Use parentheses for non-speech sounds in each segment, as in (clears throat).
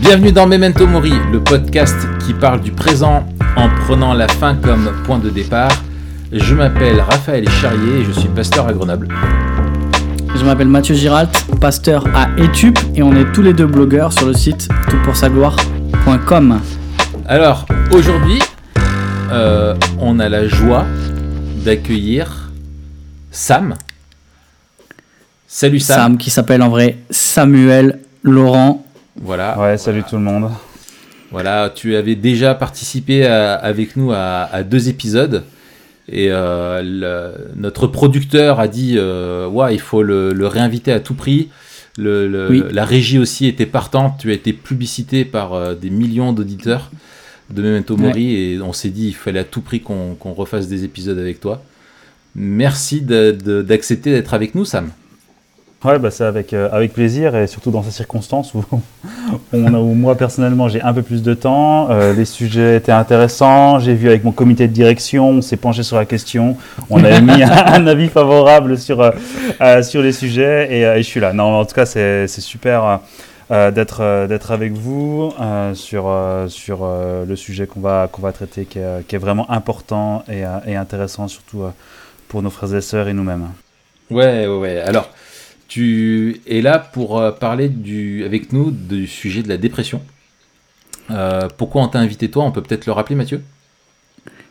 Bienvenue dans Memento Mori, le podcast qui parle du présent en prenant la fin comme point de départ. Je m'appelle Raphaël Charrier et je suis pasteur à Grenoble. Je m'appelle Mathieu Giralt, pasteur à Etup et on est tous les deux blogueurs sur le site toutpoursagloire.com. Alors aujourd'hui, euh, on a la joie d'accueillir Sam. Salut Sam. Sam qui s'appelle en vrai Samuel Laurent. Voilà. Ouais, salut tout le monde. Voilà, tu avais déjà participé à- avec nous à, à deux épisodes. Et euh, le- notre producteur a dit euh, ouais, il faut le, le réinviter à tout prix. Le- le- Oui. La régie aussi était partante. Tu as été publicité par euh, des millions d'auditeurs de Memento Mori. Et on s'est dit il fallait à tout prix qu'on refasse des épisodes avec toi. Merci d'accepter d'être avec nous, Sam. Ouais, bah c'est avec, euh, avec plaisir et surtout dans ces circonstances où, (laughs) on a, où moi personnellement j'ai un peu plus de temps. euh, les sujets étaient intéressants. J'ai vu avec mon comité de direction, on s'est penché sur la question. On a mis un, (laughs) un avis favorable sur, euh, euh, sur les sujets et, euh, et je suis là. Non, en tout cas, c'est c'est super. euh, d'être euh, d'être avec vous euh, sur euh, sur euh, le sujet qu'on va qu'on va traiter qui est, qui est vraiment important et, euh, et intéressant surtout euh, pour nos frères et sœurs et nous-mêmes. Ouais, ouais, ouais. Alors, tu es là pour euh, parler du, avec nous du sujet de la dépression. Euh, pourquoi on t'a invité toi? On peut peut-être le rappeler, Mathieu?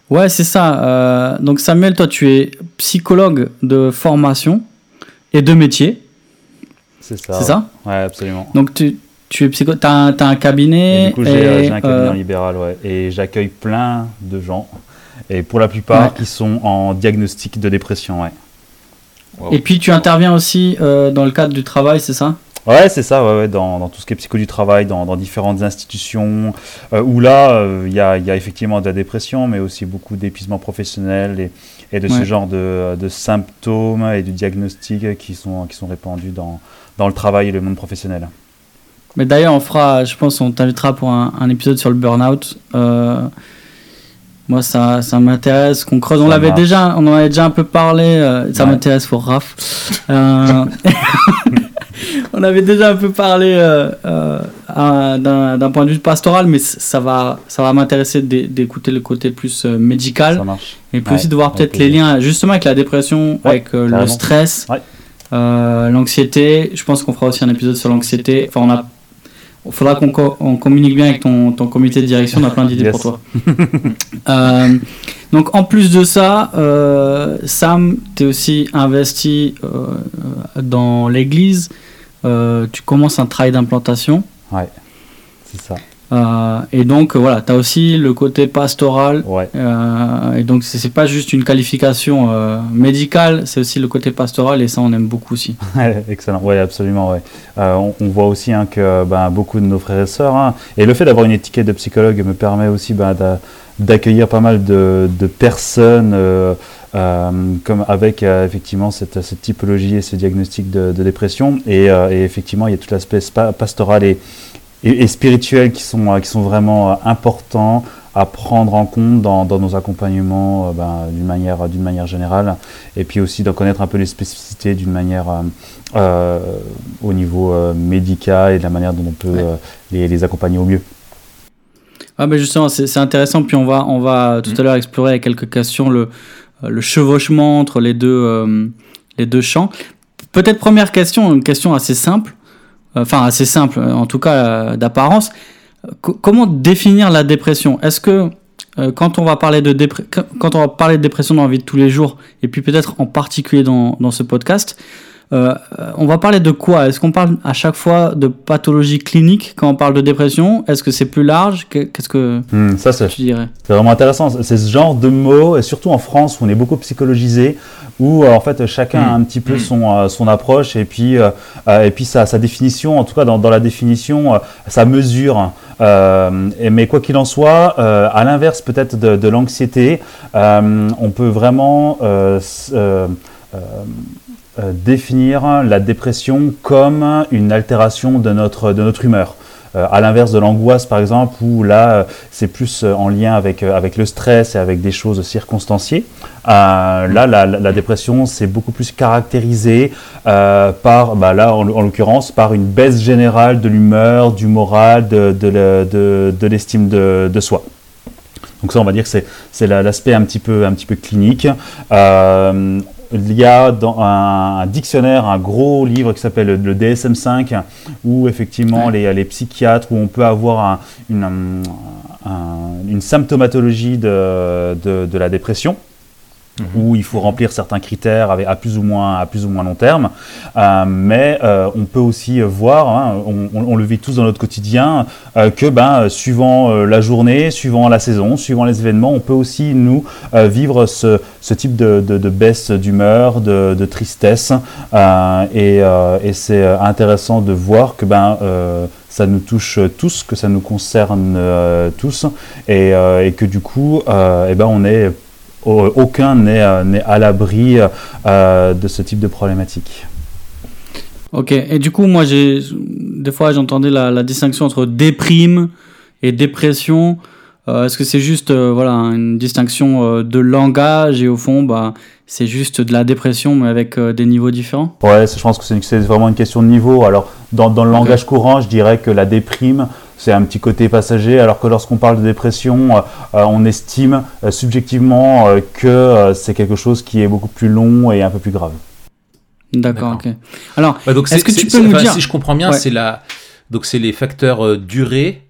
Ouais, c'est ça. Euh, donc Samuel, toi tu es psychologue de formation et de métier, C'est ça. c'est ça? Ouais, absolument. Donc tu, tu es psychologue, t'as un, t'as un Et cabinet. du coup, j'ai et, j'ai un cabinet euh, en libéral, ouais. Et j'accueille plein de gens. Et pour la plupart, Ouais. qui sont en diagnostic de dépression, ouais. Et puis tu interviens aussi euh, dans le cadre du travail, c'est ça? Ouais, c'est ça, ouais, ouais, dans, dans tout ce qui est psycho du travail, dans, dans différentes institutions, euh, où là, euh, il y, a, il y a effectivement de la dépression, mais aussi beaucoup d'épuisement professionnel et, et de ce genre de, de symptômes et de diagnostics qui sont, qui sont répandus dans, dans le travail et le monde professionnel. Mais d'ailleurs, on fera, je pense, on t'invitera pour un, un épisode sur le burn-out. Moi, ça, ça m'intéresse qu'on creuse. On l'avait déjà, on en avait déjà un peu parlé. euh, ça Ouais. m'intéresse pour Raph. Euh, (laughs) on avait déjà un peu parlé euh, d'un point de vue pastoral, mais ça va, ça va m'intéresser d'é- d'écouter le côté plus médical Ça marche. et puis Ouais, aussi de voir peut-être les liens justement avec la dépression, Ouais, avec le stress, l'anxiété. Je pense qu'on fera aussi un épisode sur l'anxiété. Enfin, on a. Il faudra qu'on co- on communique bien avec ton, ton comité de direction. On a plein d'idées Yes. pour toi. (laughs) Euh, donc, en plus de ça, euh, Sam, tu es aussi investi euh, dans l'église. Tu commences un travail d'implantation. Ouais, c'est ça. Euh, et donc, euh, voilà, tu as aussi le côté pastoral Ouais. euh, et donc c'est pas juste une qualification euh, médicale, c'est aussi le côté pastoral et ça on aime beaucoup aussi. (laughs) Excellent, oui, absolument. Ouais. On, on voit aussi hein, que ben, beaucoup de nos frères et sœurs, hein, et le fait d'avoir une étiquette de psychologue me permet aussi ben, d'a- d'accueillir pas mal de, de personnes euh, comme avec euh, effectivement cette, cette typologie et ce diagnostic de, de dépression. Et, euh, et effectivement, il y a tout l'aspect pastoral et, et, et spirituel qui sont, euh, qui sont vraiment euh, importants à prendre en compte dans, dans nos accompagnements euh, ben, d'une manière, manière générale et puis aussi de connaître un peu les spécificités d'une manière euh, au niveau médical et de la manière dont on peut Ouais. les, les accompagner au mieux. Ah ben justement c'est intéressant puis on va on va tout Mm. à l'heure explorer avec quelques questions le le chevauchement entre les deux euh, les deux champs. Peut-être première question, une question assez simple, enfin assez simple en tout cas euh, d'apparence. Co- comment définir la dépression? Est-ce que euh, quand on va parler de quand- on va parler de dépression dans la vie de tous les jours et puis peut-être en particulier dans ce podcast, euh, on va parler de quoi? Est-ce qu'on parle à chaque fois de pathologie clinique quand on parle de dépression? Est-ce que c'est plus large? Que- Qu'est-ce que Hmm, ça, c'est tu dirais? c'est vraiment intéressant. C'est ce genre de mots, et surtout en France où on est beaucoup psychologisé, où euh, en fait chacun a un petit peu son, euh, son approche et puis, euh, et puis sa, sa définition, en tout cas dans, dans la définition, sa mesure. Euh, mais quoi qu'il en soit, euh, à l'inverse peut-être de, de l'anxiété, euh, on peut vraiment euh, euh, euh, euh, définir la dépression comme une altération de notre, de notre humeur. à l'inverse de l'angoisse par exemple, où là c'est plus en lien avec, avec le stress et avec des choses circonstanciées. là, la, dépression, c'est beaucoup plus caractérisé par, bah, là en, l'occurrence, par une baisse générale de l'humeur, du moral, de, de, l'estime de, soi. Donc ça, on va dire que c'est l'aspect un, petit peu, un petit peu clinique. Euh, il y a dans un, dictionnaire un gros livre qui s'appelle le DSM5 où effectivement les, les, psychiatres, où on peut avoir une, une, symptomatologie de, de, la dépression. Mhm. où il faut remplir certains critères à plus ou moins, à plus ou moins long terme. Euh, mais euh, on peut aussi voir, hein, on, le vit tous dans notre quotidien, euh, que ben, suivant la journée, suivant la saison, suivant les événements, on peut aussi nous vivre ce, type de, baisse d'humeur, de, tristesse. et, c'est intéressant de voir que ben, ça nous touche tous, que ça nous concerne tous, et, et, que du coup, eh ben, on est aucun n'est euh, à l'abri euh, de ce type de problématique. Ok, et du coup, moi, j'ai des fois, j'entendais la, distinction entre déprime et dépression. Euh, est-ce que c'est juste voilà, une distinction de langage et au fond, bah, c'est juste de la dépression mais avec des niveaux différents? Ouais, je pense que c'est vraiment une question de niveau. Alors, dans, dans le langage courant, je dirais que la déprime, c'est un petit côté passager, alors que lorsqu'on parle de dépression, euh, euh, on estime euh, subjectivement que c'est quelque chose qui est beaucoup plus long et un peu plus grave. D'accord, ok. Alors, est-ce que tu peux nous dire... Si je comprends bien, c'est la... donc c'est les facteurs durée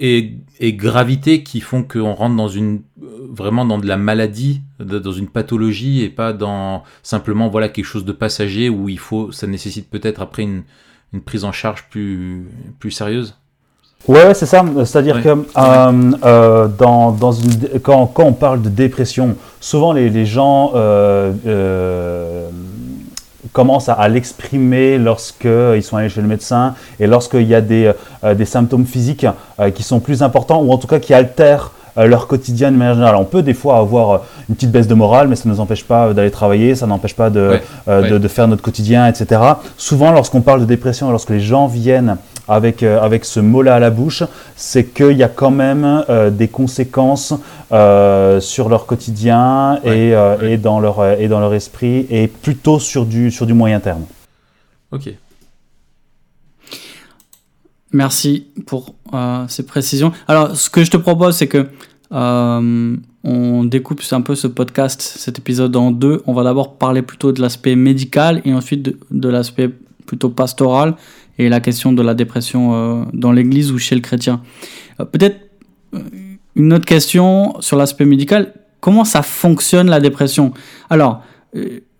et, et, gravité qui font qu'on rentre dans une vraiment dans de la maladie, dans une pathologie et pas dans simplement voilà quelque chose de passager où il faut, ça nécessite peut-être après une, une prise en charge plus, plus sérieuse Ouais, c'est ça. C'est-à-dire que euh, euh, dans, dans une, quand, quand, on parle de dépression, souvent les, les gens euh, commencent à, l'exprimer lorsqu'ils sont allés chez le médecin et lorsqu'il y a des, des symptômes physiques qui sont plus importants ou en tout cas qui altèrent leur quotidien de manière générale. On peut des fois avoir une petite baisse de morale, mais ça ne nous empêche pas d'aller travailler, ça n'empêche pas de, de, de, faire notre quotidien, etc. Souvent, lorsqu'on parle de dépression, lorsque les gens viennent avec, euh, avec ce mot-là à la bouche, c'est qu'il y a quand même euh, des conséquences euh, sur leur quotidien et, et, dans leur, et dans leur esprit, et plutôt sur du, sur du moyen terme. Ok. Merci pour ces précisions. Alors, ce que je te propose, c'est que on découpe un peu ce podcast, cet épisode en deux. On va d'abord parler plutôt de l'aspect médical et ensuite de, l'aspect plutôt pastoral et la question de la dépression euh, dans l'Église ou chez le chrétien. Euh, peut-être euh, une autre question sur l'aspect médical. Comment ça fonctionne la dépression? Alors,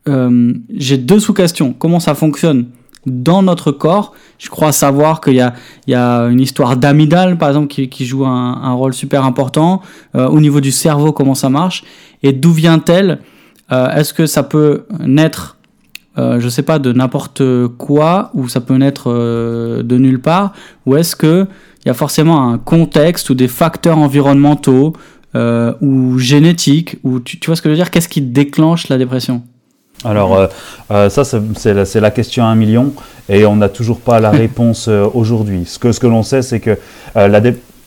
j'ai deux sous-questions. Comment ça fonctionne? Dans notre corps. Je crois savoir qu'il y, y a, une histoire d'amygdale, par exemple, qui, joue un, rôle super important. au niveau du cerveau, comment ça marche. Et d'où vient-elle? Est-ce que ça peut naître euh, je sais pas, de n'importe quoi, ou ça peut naître euh, de nulle part, ou est-ce qu'il y a forcément un contexte ou des facteurs environnementaux euh, ou génétiques, ou tu, vois ce que je veux dire? Qu'est-ce qui déclenche la dépression? Alors, ça, c'est la, la, question à un million et on n'a toujours pas la (laughs) réponse aujourd'hui. Ce que, ce que l'on sait, c'est que, la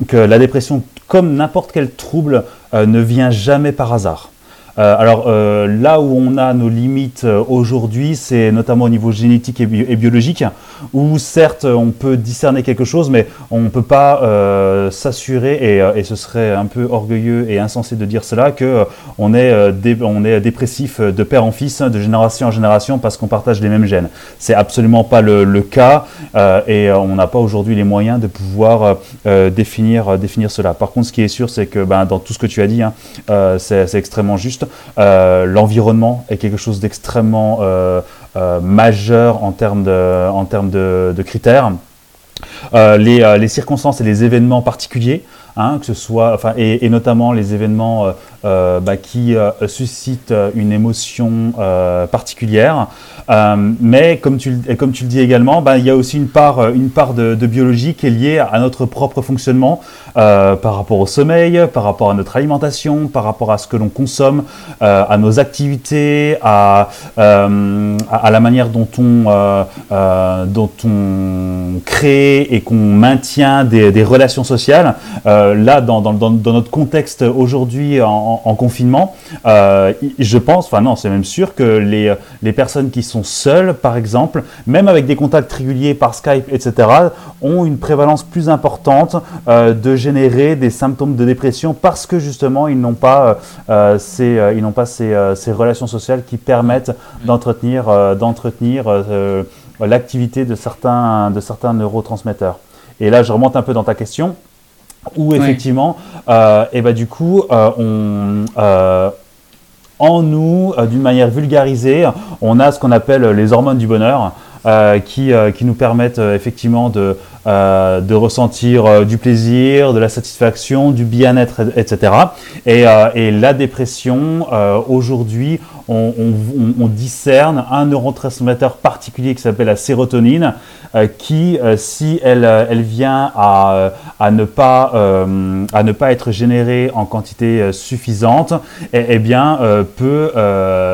que la dépression, comme n'importe quel trouble, ne vient jamais par hasard. Euh, alors euh, là où on a nos limites euh, aujourd'hui, c'est notamment au niveau génétique et, biologique, où certes on peut discerner quelque chose, mais on ne peut pas s'assurer, et, ce serait un peu orgueilleux et insensé de dire cela, que on est, est dépressif de père en fils, de génération en génération, parce qu'on partage les mêmes gènes. C'est absolument pas le, cas, et on n'a pas aujourd'hui les moyens de pouvoir définir, définir cela. Par contre, ce qui est sûr, c'est que ben, dans tout ce que tu as dit, hein, c'est extrêmement juste. Euh, l'environnement est quelque chose d'extrêmement euh, euh, majeur en termes de, en termes de, critères. les, circonstances et les événements particuliers, hein, et, notamment les événements bah, qui suscite une émotion particulière. mais comme tu, comme tu le dis également, bah, il y a aussi une part, une part de, de, biologie qui est liée à notre propre fonctionnement par rapport au sommeil, par rapport à notre alimentation, par rapport à ce que l'on consomme, à nos activités, à, à, la manière dont on, dont on crée et qu'on maintient des, des relations sociales. là, dans, dans, dans, notre contexte aujourd'hui en, en, confinement, euh, je pense, enfin non, c'est même sûr que les, les personnes qui sont seules, par exemple, même avec des contacts réguliers par Skype, etc., ont une prévalence plus importante euh, de générer des symptômes de dépression parce que justement, ils n'ont pas, euh, ces, ils pas ces, ces, relations sociales qui permettent d'entretenir, d'entretenir l'activité de certains, de certains neurotransmetteurs. Et là, je remonte un peu dans ta question où effectivement, euh, et bah, du coup, euh, on, euh, en nous, d'une manière vulgarisée, on a ce qu'on appelle les hormones du bonheur. qui, qui nous permettent effectivement de, de ressentir du plaisir, de la satisfaction, du bien-être, etc. Et, et, la dépression, aujourd'hui, on, discerne un neurotransmetteur particulier qui s'appelle la sérotonine, euh, qui, euh, si elle, euh, vient à, ne pas, être générée en quantité suffisante, eh, eh bien, peut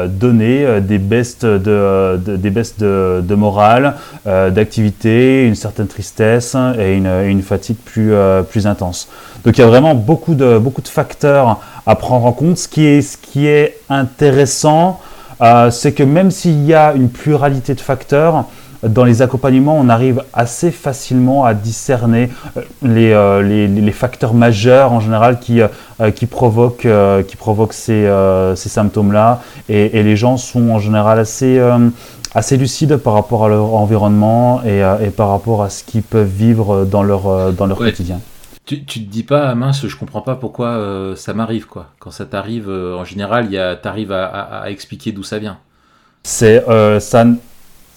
donner des baisses de, des baisses de, de morale, d'activité, une certaine tristesse et une, fatigue plus, plus intense. Donc il y a vraiment beaucoup de, beaucoup de facteurs à prendre en compte. Ce qui est, ce qui est intéressant, c'est que même s'il y a une pluralité de facteurs, dans les accompagnements, on arrive assez facilement à discerner euh, euh, les, les, facteurs majeurs en général qui, euh, qui provoquent, qui provoquent ces, ces symptômes-là. Et, les gens sont en général assez, assez lucides par rapport à leur environnement et, et, par rapport à ce qu'ils peuvent vivre dans leur, dans leur quotidien. Tu, tu te dis pas, ah, mince, je comprends pas pourquoi ça m'arrive, quoi. Quand ça t'arrive, en général, tu arrives à, à, à, expliquer d'où ça vient. C'est ça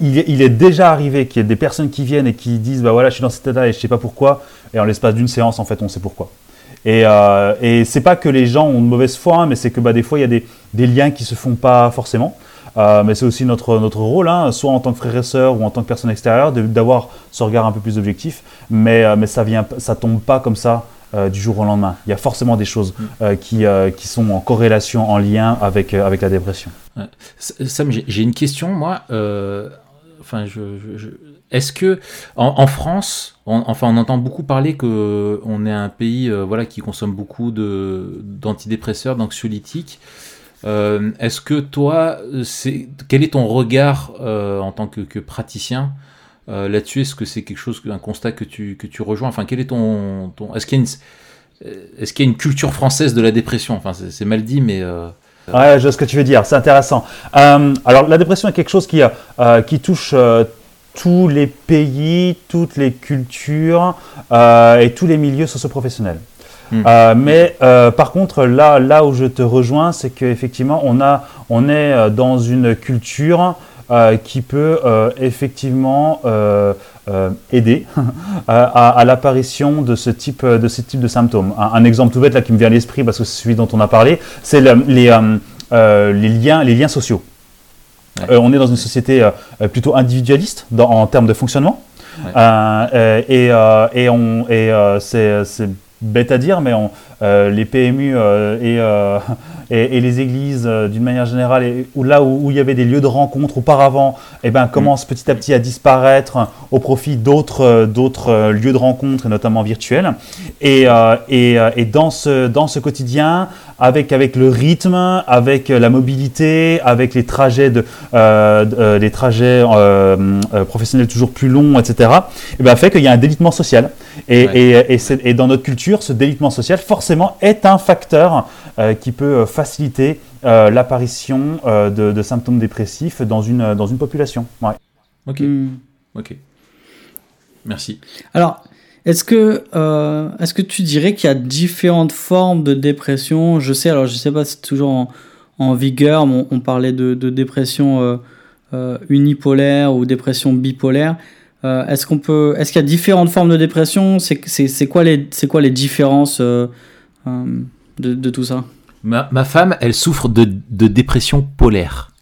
il est, déjà arrivé qu'il y ait des personnes qui viennent et qui disent bah voilà je suis dans cet état et je sais pas pourquoi et en l'espace d'une séance en fait on sait pourquoi et, euh, et c'est pas que les gens ont de mauvaise foi hein, mais c'est que bah, des fois il y a des, des, liens qui se font pas forcément euh, mais c'est aussi notre, notre rôle hein, soit en tant que frère et sœur ou en tant que personne extérieure d'avoir ce regard un peu plus objectif mais, euh, mais ça vient ça tombe pas comme ça euh, du jour au lendemain. Il y a forcément des choses mm. euh, qui, euh, qui sont en corrélation, en lien avec, avec la dépression. Sam, j'ai une question, moi enfin, je, est-ce que en, France, on, enfin, on entend beaucoup parler que on est un pays, voilà, qui consomme beaucoup de d'antidépresseurs, d'anxiolytiques. Euh, est-ce que toi, c'est quel est ton regard euh, en tant que, praticien là-dessus? Est-ce que c'est quelque chose, un constat que tu que tu rejoins? Enfin, quel est ton, ton est-ce qu'il y une est-ce qu'il y a une culture française de la dépression? Enfin, c'est mal dit, mais Ouais, je vois ce que tu veux dire, c'est intéressant. Euh, alors, la dépression est quelque chose qui, euh, qui touche euh, tous les pays, toutes les cultures et tous les milieux socioprofessionnels. Hmm. mais par contre, là, là où je te rejoins, c'est qu'effectivement, on, a, on est dans une culture qui peut effectivement aider (laughs) à, l'apparition de ce type de ce type de symptômes. Un, exemple tout bête là qui me vient à l'esprit parce que c'est celui dont on a parlé, c'est les, euh, les, liens, les liens sociaux. Euh, on est dans une société euh, plutôt individualiste en termes de fonctionnement. et, et, et c'est bête à dire, mais on, les PMU (laughs) et, et, les églises, d'une manière générale, et, où, là où, il y avait des lieux de rencontre auparavant, eh ben, commencent petit à petit à disparaître au profit d'autres d'autres lieux de rencontre, notamment virtuels. Et dans, ce, dans ce quotidien, avec, avec le rythme, avec la mobilité, avec les trajets, de, euh, euh les trajets euh, euh, professionnels toujours plus longs, etc., et eh ben, fait qu'il y a un délitement social. Et, et, et, et, dans notre culture, ce délitement social, forcément, est un facteur qui peut faciliter l'apparition de, de, symptômes dépressifs dans une, dans une population. Ouais. Ok. Hmm. Ok. Merci. Alors, est-ce que, euh, est-ce que tu dirais qu'il y a différentes formes de dépression? Je sais, alors je sais pas si c'est toujours en, en, vigueur, mais on, parlait de, de dépression euh, euh, unipolaire ou dépression bipolaire. Est-ce qu'on peut, est-ce qu'il y a différentes formes de dépression? C'est, quoi les, c'est quoi les différences de, de, tout ça? Ma, ma femme, elle souffre de, de dépression polaire.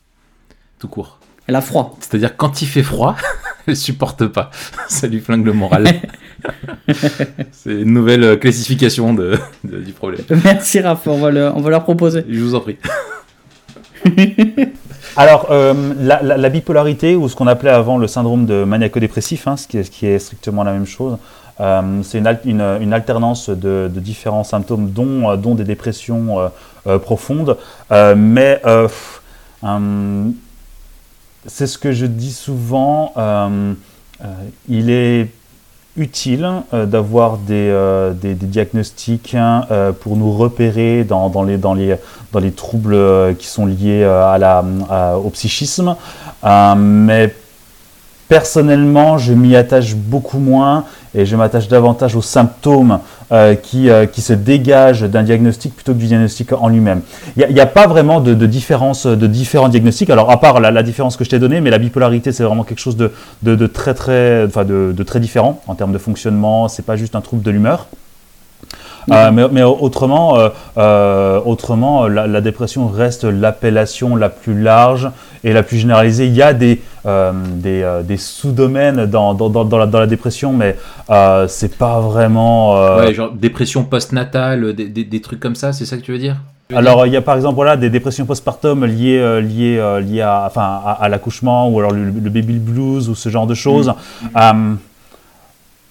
Tout court. Elle a froid. C'est-à-dire quand il fait froid, (laughs) elle supporte pas. Ça lui flingue le moral. (laughs) (laughs) C'est une nouvelle euh, classification de, de- du problème. (laughs) Merci Raph, on va, le, on va leur proposer. Je vous en prie. (laughs) Alors, euh, la, la- la bipolarité, ou ce qu'on appelait avant le syndrome de maniaco-dépressif, hein, ce, qui est, ce qui est strictement la même chose, euh, c'est une, al- une- une alternance de, de différents symptômes, dont, euh, dont des dépressions euh, euh, profondes. Euh, mais pff, c'est ce que je dis souvent, euh, euh, il est utile euh, d'avoir des, euh, des, des diagnostics hein, euh, pour nous repérer dans, dans, les, dans, les, dans les troubles qui sont liés à la, au psychisme. Mais personnellement, je m'y attache beaucoup moins et je m'attache davantage aux symptômes euh, qui, euh, qui se dégagent d'un diagnostic plutôt que du diagnostic en lui-même. Il n'y a, pas vraiment de, de différence de différents diagnostics, alors à part la, la différence que je t'ai donnée, mais la bipolarité c'est vraiment quelque chose de, de, de très très, enfin de, de très différent en termes de fonctionnement, c'est pas juste un trouble de l'humeur. Euh, mais, mais autrement, autrement la, la dépression reste l'appellation la plus large et la plus généralisée. Il y a des, euh, des, euh, des sous-domaines dans, dans, dans, dans la, dépression, mais euh, c'est pas vraiment. euh, Ouais, genre dépression postnatale, des, des, des trucs comme ça, c'est ça que tu veux dire? Alors, il y a par exemple voilà, des dépressions postpartum liées, liées, liées à, enfin, à, à l'accouchement ou alors le, le baby blues ou ce genre de choses. Euh,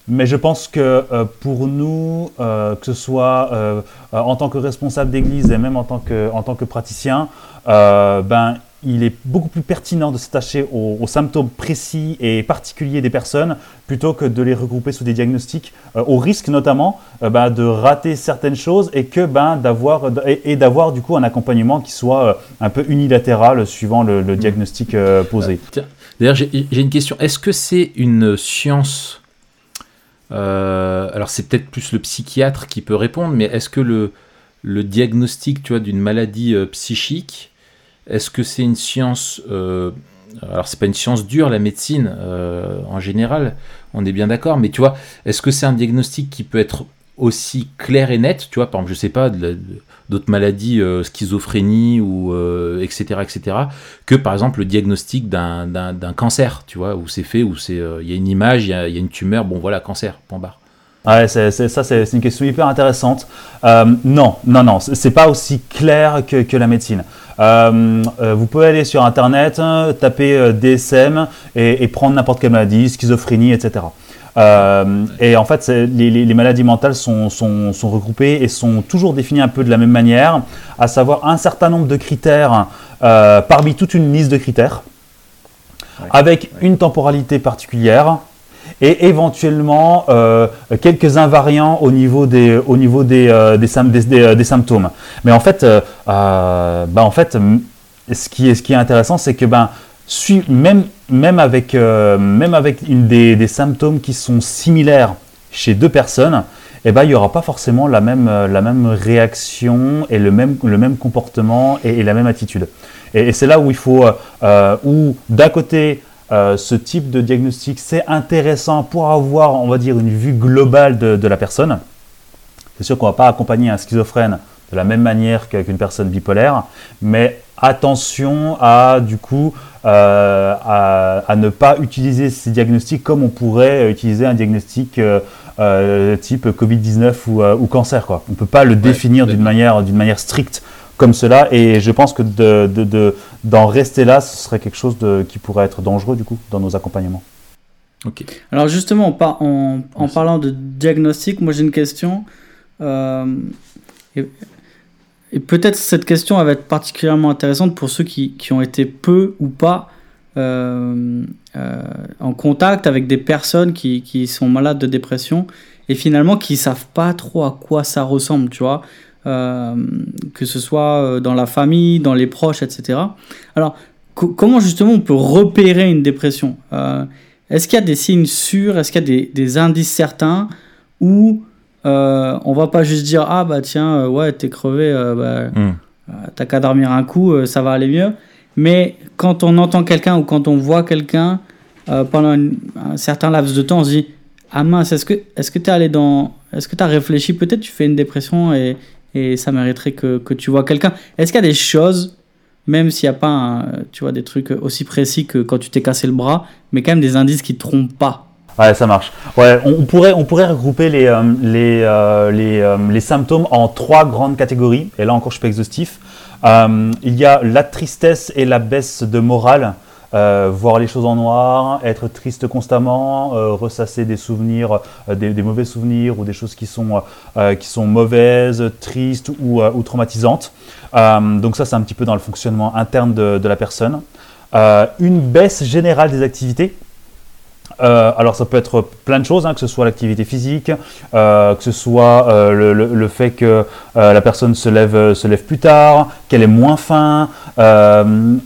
mais je pense que pour nous, que ce soit en tant que responsable d'église et même en tant que, en tant que praticien, ben, il est beaucoup plus pertinent de s'attacher aux, symptômes précis et particuliers des personnes plutôt que de les regrouper sous des diagnostics, euh, au risque notamment euh, ben, de rater certaines choses et que ben, d'avoir et, d'avoir du coup un accompagnement qui soit euh, un peu unilatéral suivant le, diagnostic posé. D'ailleurs, j'ai une question. Est-ce que c'est une science Alors, c'est peut-être plus le psychiatre qui peut répondre, mais est-ce que le, le diagnostic, tu vois, d'une maladie psychique, est-ce que c'est une science euh, Alors, c'est pas une science dure, la médecine euh, en général. On est bien d'accord, mais tu vois, est-ce que c'est un diagnostic qui peut être aussi clair et net, tu vois, par exemple, je sais pas, d'autres maladies, euh, schizophrénie ou etc., etc., que par exemple le diagnostic d'un cancer, tu vois, où c'est fait, où c'est, il y a une image, il y a une tumeur, bon voilà, cancer, point barre. Ouais, c'est, ça, c'est, une question hyper intéressante. Euh, non, non, non, c'est, pas aussi clair que, que la médecine. Euh, euh, vous pouvez aller sur Internet, taper euh, DSM et, et prendre n'importe quelle maladie, schizophrénie, etc. Euh, et en fait, les, les- les maladies mentales sont, sont- sont regroupées et sont toujours définies un peu de la même manière, à savoir un certain nombre de critères parmi toute une liste de critères, avec une temporalité particulière et éventuellement euh, quelques invariants au niveau des, au niveau des, euh, euh, des symptômes. Mais en fait, bah, en fait ce, qui est, ce qui est intéressant, c'est que ben, même, même avec, même avec une des, symptômes qui sont similaires chez deux personnes, eh ben, il n'y aura pas forcément la même, la même réaction et le même, le même comportement et, la même attitude. Et, c'est là où il faut, où d'un côté, euh, ce type de diagnostic, c'est intéressant pour avoir, on va dire, une vue globale de, de la personne. C'est sûr qu'on ne va pas accompagner un schizophrène de la même manière qu'avec une personne bipolaire, mais attention à, du coup, euh, à, à ne pas utiliser ces diagnostics comme on pourrait utiliser un diagnostic euh, type Covid-19 ou, ou cancer. Quoi. On ne peut pas le définir d'une manière, d'une manière stricte comme cela, et je pense que de, de, de- d'en rester là, ce serait quelque chose de, qui pourrait être dangereux, du coup, dans nos accompagnements. Ok. Alors justement, en, par- en, en Merci. parlant de diagnostic, moi j'ai une question. euh, et et peut-être cette question elle va être particulièrement intéressante pour ceux qui, qui ont été peu ou pas euh, euh, en contact avec des personnes qui, qui sont malades de dépression et finalement qui savent pas trop à quoi ça ressemble, tu vois. Euh, que ce soit euh, dans la famille, dans les proches, etc. Alors, co- comment justement on peut repérer une dépression? Euh, Est-ce qu'il y a des signes sûrs? Est-ce qu'il y a des, des indices certains où euh, on va pas juste dire ah bah tiens euh, ouais t'es crevé euh, bah, Hmm. t'as qu'à dormir un coup ça va aller mieux mais quand on entend quelqu'un ou quand on voit quelqu'un pendant une- un certain laps de temps on se dit ah mince est-ce que est-ce que t'es allé dans est-ce que t'as réfléchi? Peut-être tu fais une dépression et et ça mériterait que, que tu vois quelqu'un. Est-ce qu'il y a des choses, même s'il n'y a pas, tu vois, des trucs aussi précis que quand tu t'es cassé le bras, mais quand même des indices qui te trompent pas? Ouais, ça marche. Ouais, on, pourrait, on pourrait regrouper les, euh, les, euh, les, euh, les symptômes en trois grandes catégories. Et là encore, je suis pas exhaustif. Il y a la tristesse et la baisse de morale. Euh, voir les choses en noir, être triste constamment, euh, ressasser des souvenirs, euh, des, mauvais souvenirs ou des choses qui sont, qui sont mauvaises, tristes ou, ou traumatisantes. Donc ça, c'est un petit peu dans le fonctionnement interne de, la personne. Une baisse générale des activités. Euh, alors ça peut être plein de choses, hein, que ce soit l'activité physique, euh, que ce soit euh, le, fait que la personne se lève, se lève plus tard, qu'elle est moins faim, une,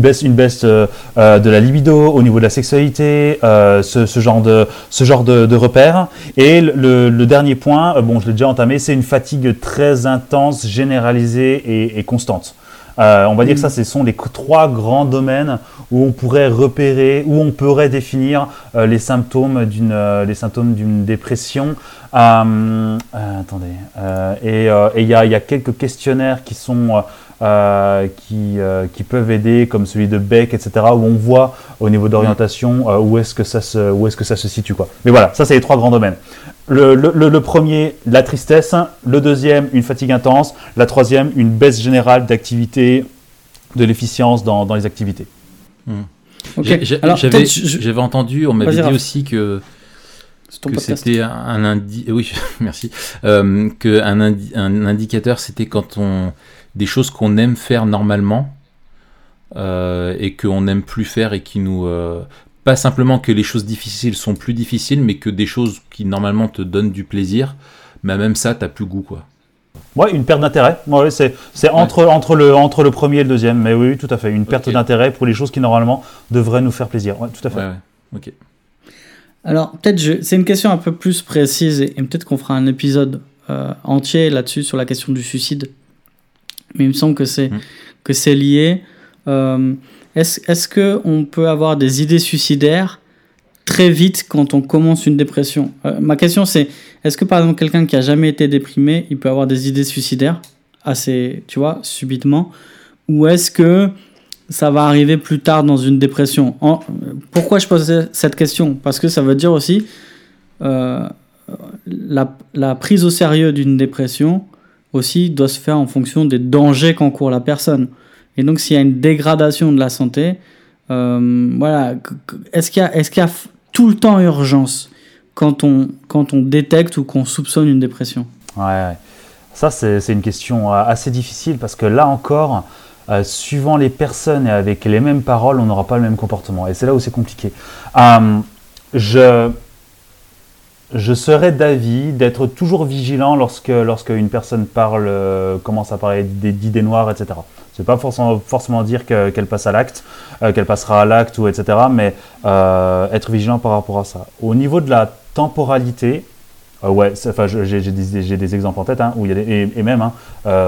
baisse, une baisse de la libido au niveau de la sexualité, ce, genre de, ce genre de, repères. Et le, dernier point, bon je l'ai déjà entamé, c'est une fatigue très intense, généralisée et constante. Euh, on va dire que ça, ce sont les trois grands domaines où on pourrait repérer, où on pourrait définir euh, les symptômes d'une, euh, les symptômes d'une dépression. Attendez. Et il y, a, il y a quelques questionnaires qui sont qui, qui peuvent aider, comme celui de Beck, etc., où on voit au niveau d'orientation où est-ce que ça se, où est-ce que ça se situe, quoi. Mais voilà, ça c'est les trois grands domaines. Le, le- le- le premier, la tristesse. Le deuxième, une fatigue intense. La troisième, une baisse générale d'activité, de l'efficience dans, dans les activités. Ok. J'ai- j'ai- Alors, J'avais je- entendu, on m'avait dit aussi que, que c'était un indi oui (laughs) merci euh, que un, indi- un indicateur c'était quand on des choses qu'on aime faire normalement euh, et qu'on n'aime plus faire et qui nous euh, pas simplement que les choses difficiles sont plus difficiles mais que des choses qui normalement te donnent du plaisir mais même ça t'as plus goût quoi Ouais, une perte d'intérêt. Ouais, c'est c'est entre, entre, le, entre le premier et le deuxième. Mais oui, oui, tout à fait. Une perte d'intérêt pour les choses qui normalement devraient nous faire plaisir. Ouais, tout à fait. ouais, ouais. ok Alors, peut-être, je- c'est une question un peu plus précise et, et peut-être qu'on fera un épisode euh, entier là-dessus sur la question du suicide. Mais il me semble que c'est que c'est lié. Euh, est-ce est-ce que on peut avoir des idées suicidaires très vite quand on commence une dépression? Euh, Ma question c'est est-ce que par exemple quelqu'un qui a jamais été déprimé, il peut avoir des idées suicidaires assez, tu vois, subitement, ou est-ce que ça va arriver plus tard dans une dépression? Pourquoi je pose cette question? Parce que ça veut dire aussi euh, la prise au sérieux d'une dépression aussi doit se faire en fonction des dangers qu'encourt la personne. Et donc s'il y a une dégradation de la santé, euh, voilà, est-ce qu'il y a, tout le temps urgence quand on, détecte ou qu'on soupçonne une dépression? Ça, c'est une question euh, assez difficile parce que là encore, euh, suivant les personnes et avec les mêmes paroles, on n'aura pas le même comportement. Et c'est là où c'est compliqué. Je, je serais d'avis d'être toujours vigilant lorsque, lorsque une personne parle, euh, commence à parler d'idées noires, etc. C'est pas forcément, dire que- qu'elle passe à l'acte, euh, qu'elle passera à l'acte ou etc. Mais euh, être vigilant par rapport à ça. Au niveau de la temporalité, ouais, enfin, j'ai des, exemples en tête, hein, où il y a des- et, même hein,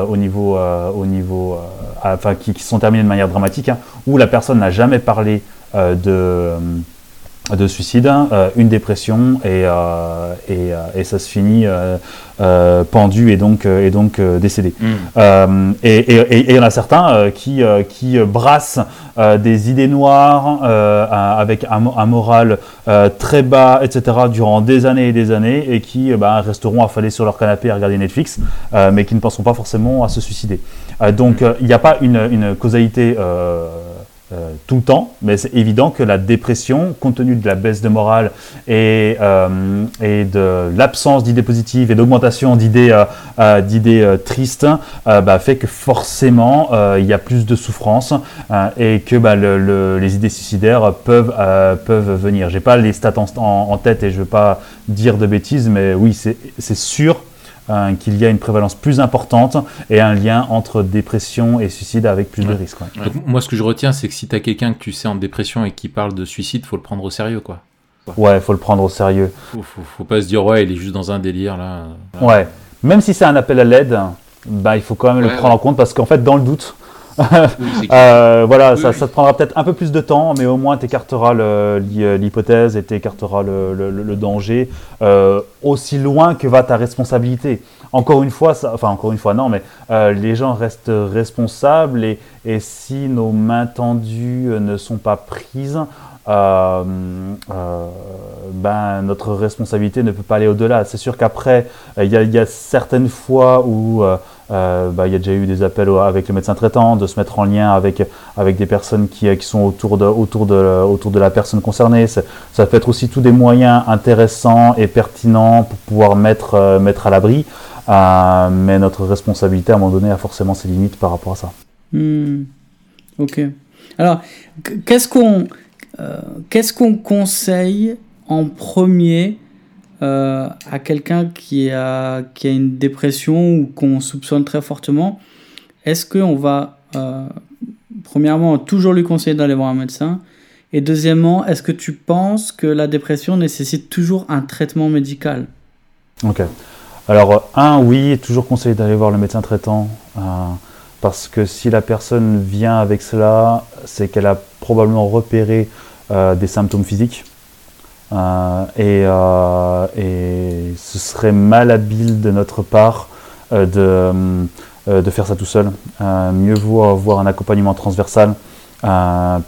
au niveau, au niveau, enfin, qui, qui sont terminés de manière dramatique, hein, où la personne n'a jamais parlé de, de suicide, hein, euh, une dépression et, euh, et, euh, et ça se finit euh, pendu et donc, et donc décédé. Euh, et il y en a certains qui, qui brassent des idées noires avec un, un moral très bas, etc., durant des années et des années, et qui bah, resteront affalés sur leur canapé à regarder Netflix, mais qui ne penseront pas forcément à se suicider. Donc euh, il n'y a pas une, une causalité euh, tout le temps, mais c'est évident que la dépression, compte tenu de la baisse de morale et, euh, et de l'absence d'idées positives et d'augmentation d'idées euh, tristes, bah, fait que forcément il y a plus de souffrance et que bah, le- le- les idées suicidaires peuvent, peuvent venir. J'ai pas les stats en, tête et je veux pas dire de bêtises, mais oui, c'est sûr euh, qu'il y a une prévalence plus importante et un lien entre dépression et suicide avec plus de risques. ouais. Donc, moi ce que je retiens c'est que si t'as quelqu'un que tu sais en dépression et qui parle de suicide faut le prendre au sérieux quoi Ouais, faut le prendre au sérieux. faut, faut, faut pas se dire ouais il est juste dans un délire là Ouais. Même si c'est un appel à l'aide, bah, il faut quand même Ouais, le prendre en compte parce qu'en fait, dans le doute, (laughs) voilà, ça, ça, te prendra peut-être un peu plus de temps, mais au moins tu écarteras l'hypothèse et tu écarteras le, le, danger aussi loin que va ta responsabilité. Encore une fois, ça, enfin encore une fois, non, mais les gens restent responsables et, et si nos mains tendues ne sont pas prises, euh, euh, ben, notre responsabilité ne peut pas aller au-delà. C'est sûr qu'après, euh, il y, a certaines fois où ben, il y a déjà eu des appels avec le médecin traitant de se mettre en lien avec, avec des personnes qui, qui sont autour de, autour, de, autour de la personne concernée. Ça peut être aussi tous des moyens intéressants et pertinents pour pouvoir mettre, mettre à l'abri. mais notre responsabilité, à un moment donné, a forcément ses limites par rapport à ça. Hmm. Ok. Alors, qu'est-ce qu'on euh, qu'est-ce qu'on conseille en premier euh, à quelqu'un qui a, qui a une dépression ou qu'on soupçonne très fortement Est-ce qu'on va, euh, premièrement, toujours lui conseiller d'aller voir un médecin? Et deuxièmement, est-ce que tu penses que la dépression nécessite toujours un traitement médical? Ok. Alors, un, oui, toujours conseillé d'aller voir le médecin traitant. parce que si la personne vient avec cela, c'est qu'elle a probablement repéré euh, des symptômes physiques. Euh, et, euh, et, ce serait malhabile de notre part de, de faire ça tout seul. mieux vaut avoir un accompagnement transversal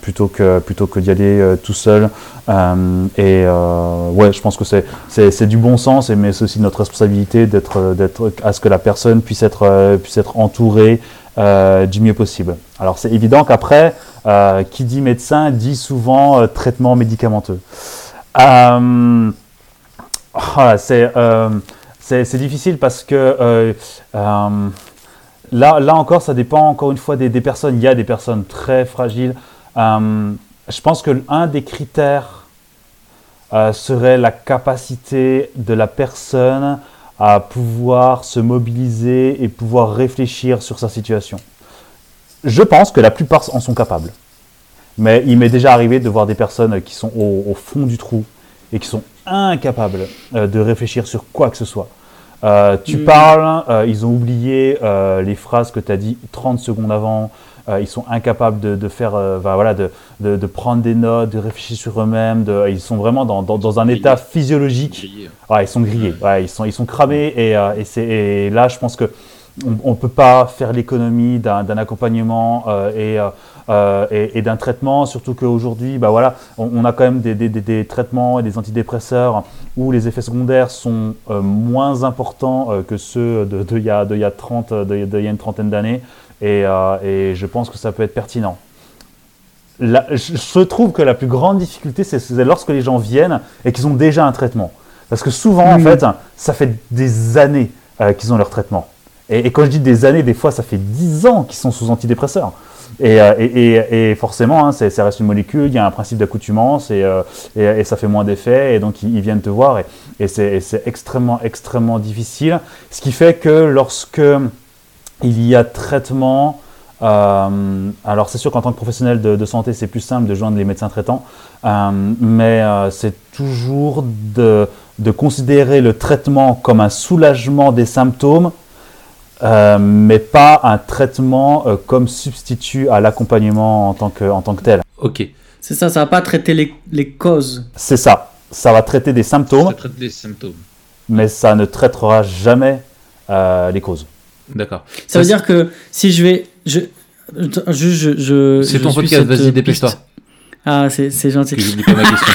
plutôt que plutôt que d'y aller tout seul. et ouais, je pense que c'est du bon sens, et, mais c'est aussi notre responsabilité d'être d'être à ce que la personne puisse être puisse être entourée du mieux possible. Alors c'est évident qu'après, euh, qui dit médecin dit souvent euh, traitement médicamenteux. Euh, c'est difficile parce que là, là encore, ça dépend encore une fois des, des, personnes. Il y a des personnes très fragiles. je pense que un des critères serait la capacité de la personne à pouvoir se mobiliser et pouvoir réfléchir sur sa situation. Je pense que la plupart en sont capables. Mais il m'est déjà arrivé de voir des personnes qui sont au, fond du trou et qui sont incapables euh, de réfléchir sur quoi que ce soit. Euh, tu mm. parles, euh, ils ont oublié les phrases que tu as dit 30 secondes avant, ils sont incapables de, faire, voilà, de, de, prendre des notes, de réfléchir sur eux-mêmes, ils sont vraiment dans, dans, un état physiologique. Ouais, ils sont grillés, ouais, ils, sont, ils sont cramés et, et, et là je pense que on ne peut pas faire l'économie d'un accompagnement euh, euh, euh, et, et, d'un traitement, surtout qu'aujourd'hui, bah voilà, on, a quand même des, traitements et des antidépresseurs où les effets secondaires sont moins importants que ceux de, de, y a, de, y a 30, de, y a une trentaine d'années, et, je pense que ça peut être pertinent. je trouve que la plus grande difficulté, c'est lorsque les gens viennent et qu'ils ont déjà un traitement. Parce que souvent, en fait, ça fait des années qu'ils ont leur traitement. Et, quand je dis des années, des fois, ça fait 10 ans qu'ils sont sous antidépresseurs. Et, euh, et, forcément, hein, ça reste une molécule, il y a un principe d'accoutumance et, euh, ça fait moins d'effet. Et donc, ils, viennent te voir et, c'est extrêmement, extrêmement difficile. Ce qui fait que lorsque il y a traitement, euh, alors c'est sûr qu'en tant que professionnel de, santé, c'est plus simple de joindre les médecins traitants, mais c'est toujours de considérer le traitement comme un soulagement des symptômes euh, mais pas un traitement euh, comme substitut à l'accompagnement en, tant que, en tant que tel. Ok. C'est ça, ça va pas traiter les, les causes. C'est ça. Ça va traiter des symptômes. Ça traite des symptômes. Mais ça ne traitera jamais euh, les causes. D'accord. Ça, veut dire que si je vais. Je, je, je, je c'est ton podcast, vas-y, dépêche-toi. Ah, c'est gentil. Je dis pas ma question.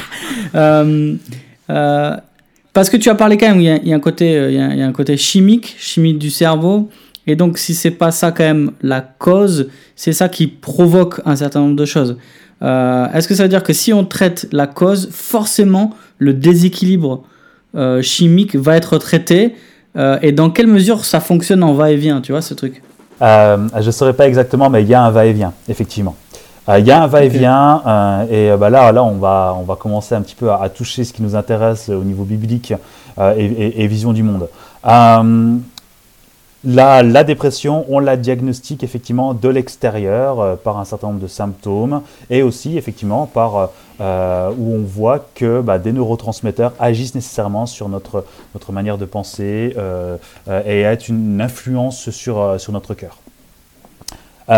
(laughs) euh, parce que tu as parlé quand même, il y a, un, côté, euh, il y a, un côté chimique, chimique du cerveau. Et donc, si c'est pas ça quand même la cause, c'est ça qui provoque un certain nombre de choses. Euh, est-ce que ça veut dire que si on traite la cause, forcément le déséquilibre euh, chimique va être traité Et dans quelle mesure ça fonctionne en va-et-vient, tu vois, ce truc? Je ne saurais pas exactement, mais il y a un va-et-vient, effectivement. Euh, il y a un va-et-vient euh, et euh, bah là, là on, va, on va commencer un petit peu à, toucher ce qui nous intéresse au niveau biblique et, vision du monde. La, la, dépression, on la diagnostique effectivement de l'extérieur par un certain nombre de symptômes et aussi effectivement par où on voit que bah, des neurotransmetteurs agissent nécessairement sur notre, notre manière de penser et ont une influence sur, sur notre cœur.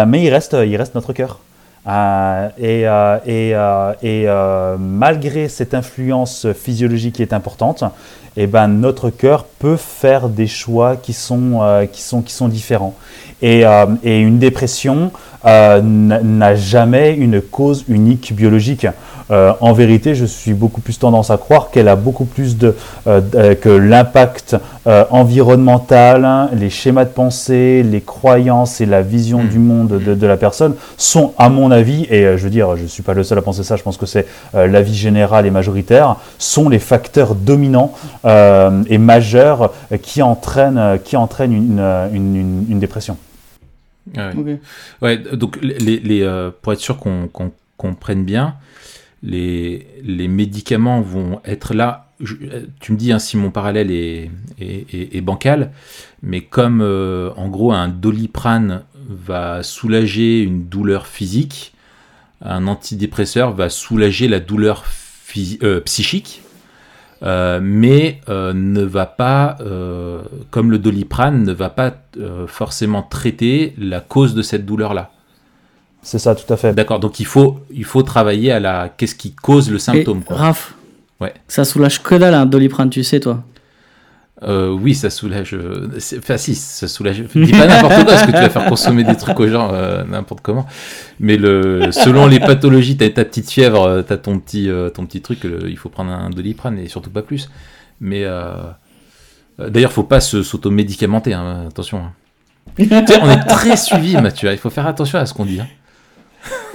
mais il reste, il reste notre cœur. Et, et, et malgré cette influence physiologique qui est importante, eh ben, notre cœur peut faire des choix qui sont, qui sont, qui sont différents. Et une dépression n'a jamais une cause unique biologique. Euh, en vérité, je suis beaucoup plus tendance à croire qu'elle a beaucoup plus de euh, euh, que l'impact environnemental, les schémas de pensée, les croyances et la vision hmm. du monde de, la personne sont, à mon avis, et je veux dire, je ne suis pas le seul à penser ça, je pense que c'est l'avis général et majoritaire, sont les facteurs dominants et majeurs qui entraînent, qui entraînent une, une, dépression. Ouais. donc les, pour être sûr qu'on comprenne bien, les, médicaments vont être là. tu me dis hein, si mon parallèle est, bancal, mais comme euh, en gros un doliprane va soulager une douleur physique, un antidépresseur va soulager la douleur euh, psychique, euh, mais ne va pas, comme le doliprane, ne va pas forcément traiter la cause de cette douleur-là. C'est ça, tout à fait. D'accord, donc il faut, il faut travailler à la. Qu'est-ce qui cause le symptôme quoi. Raph, ouais. ça soulage que dalle un doliprane, tu sais, toi euh, oui, ça soulage. Euh, enfin, si, ça soulage. Dis pas n'importe quoi, parce que tu vas faire consommer des trucs aux gens euh, n'importe comment. Mais le, selon les pathologies, t'as ta petite fièvre, t'as ton petit, ton petit truc, il faut prendre un doliprane et surtout pas plus. Mais d'ailleurs, faut pas s'automédicamenter, hein, attention. Hein. (laughs) on est très suivi, Mathieu. Il faut faire attention à ce qu'on dit. Hein.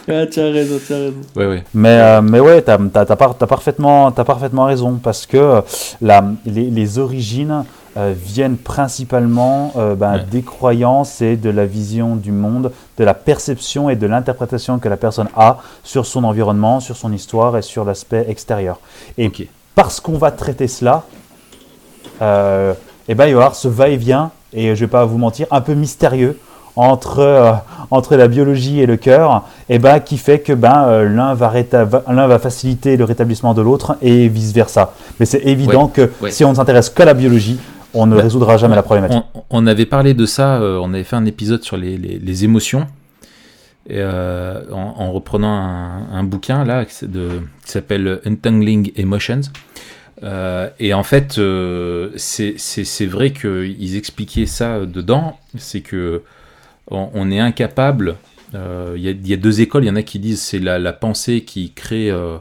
Ah, tu as raison, tu as raison. Ouais, ouais. Mais, euh, mais ouais, tu as, as, parfaitement, as parfaitement raison parce que euh, la, les, les, origines euh, viennent principalement ben, des croyances et de la vision du monde, de la perception et de l'interprétation que la personne a sur son environnement, sur son histoire et sur l'aspect extérieur. Et parce qu'on va traiter cela, eh ben, il va y avoir ce va-et-vient, et je ne vais pas vous mentir, un peu mystérieux entre, euh, entre la biologie et le cœur, et eh ben, qui fait que ben, euh, l'un va, l'un va faciliter le rétablissement de l'autre et vice-versa. Mais c'est évident que si on ne s'intéresse qu'à la biologie, on ne bah, résoudra jamais la problématique. On, avait parlé de ça, euh, on avait fait un épisode sur les, les, émotions, et, en, reprenant un, bouquin là, de, qui s'appelle Untangling Emotions. et en fait, c'est vrai qu'ils expliquaient ça dedans, c'est que on, est incapable. Euh, il y, a deux écoles. Il y en a qui disent c'est la, pensée qui crée euh,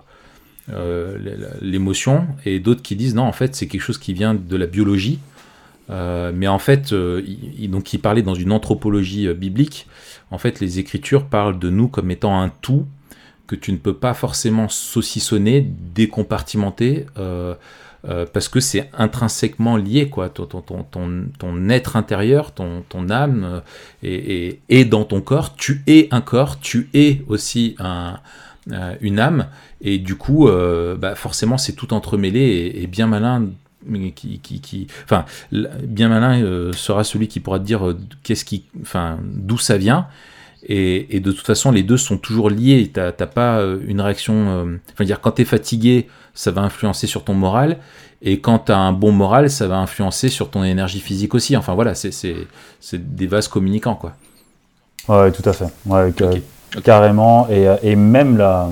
euh, l'émotion, et d'autres qui disent non, en fait, c'est quelque chose qui vient de la biologie. mais en fait, il, donc il parlait dans une anthropologie biblique. En fait, les Écritures parlent de nous comme étant un tout que tu ne peux pas forcément saucissonner, décompartimenter. Euh, parce que c'est intrinsèquement lié, quoi. Ton, ton, ton, ton, être intérieur, ton, âme est, euh, dans ton corps. Tu es un corps, tu es aussi un, euh, une âme, et du coup, bah forcément, c'est tout entremêlé et, bien malin. Qui, qui, qui, enfin, bien malin sera celui qui pourra te dire qu'est-ce qui, enfin, d'où ça vient. Et, et, de toute façon, les deux sont toujours liés. T'as pas une réaction. enfin, dire quand tu es fatigué, ça va influencer sur ton moral. Et quand tu as un bon moral, ça va influencer sur ton énergie physique aussi. Enfin voilà, c'est des vases communicants. Quoi. Ouais, tout à fait. Ouais, Carrément. Et, et, même la,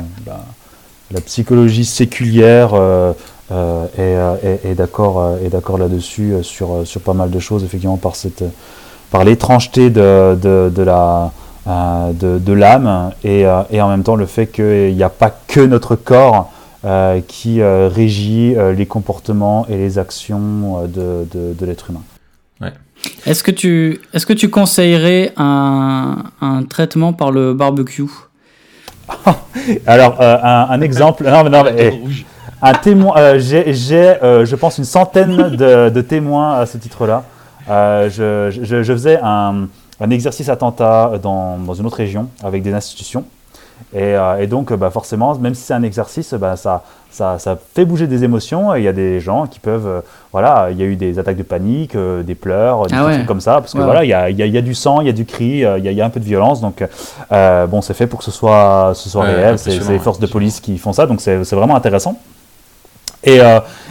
la, psychologie séculière euh, euh, est, est, est d'accord là-dessus sur, sur pas mal de choses, effectivement, par, cette, par l'étrangeté de, de, de, la. De, de l'âme et, et, en même temps le fait qu'il n'y a pas que notre corps euh, qui euh, régit euh, les comportements et les actions de, de, l'être humain. Est-ce que, tu, est que tu conseillerais un, un traitement par le barbecue? (laughs) Alors, un, exemple. Non, non, eh, un témoin. j'ai, je pense, une centaine de, de témoins à ce titre-là. Je, je, je, faisais un, un exercice attentat dans, dans, une autre région avec des institutions. Euh, et, donc, bah, forcément, même si c'est un exercice, bah, ça, ça, ça, fait bouger des émotions. Et il y a des gens qui peuvent. Euh, voilà, il y a eu des attaques de panique, euh, des pleurs, des ah trucs comme ça. Parce que voilà, il y, a, y, a, du sang, il y a du cri, il y, a un peu de violence. Donc, bon, c'est fait pour que ce soit, ce soit réel. C'est les forces de police qui font ça. Donc, c'est vraiment intéressant. Et,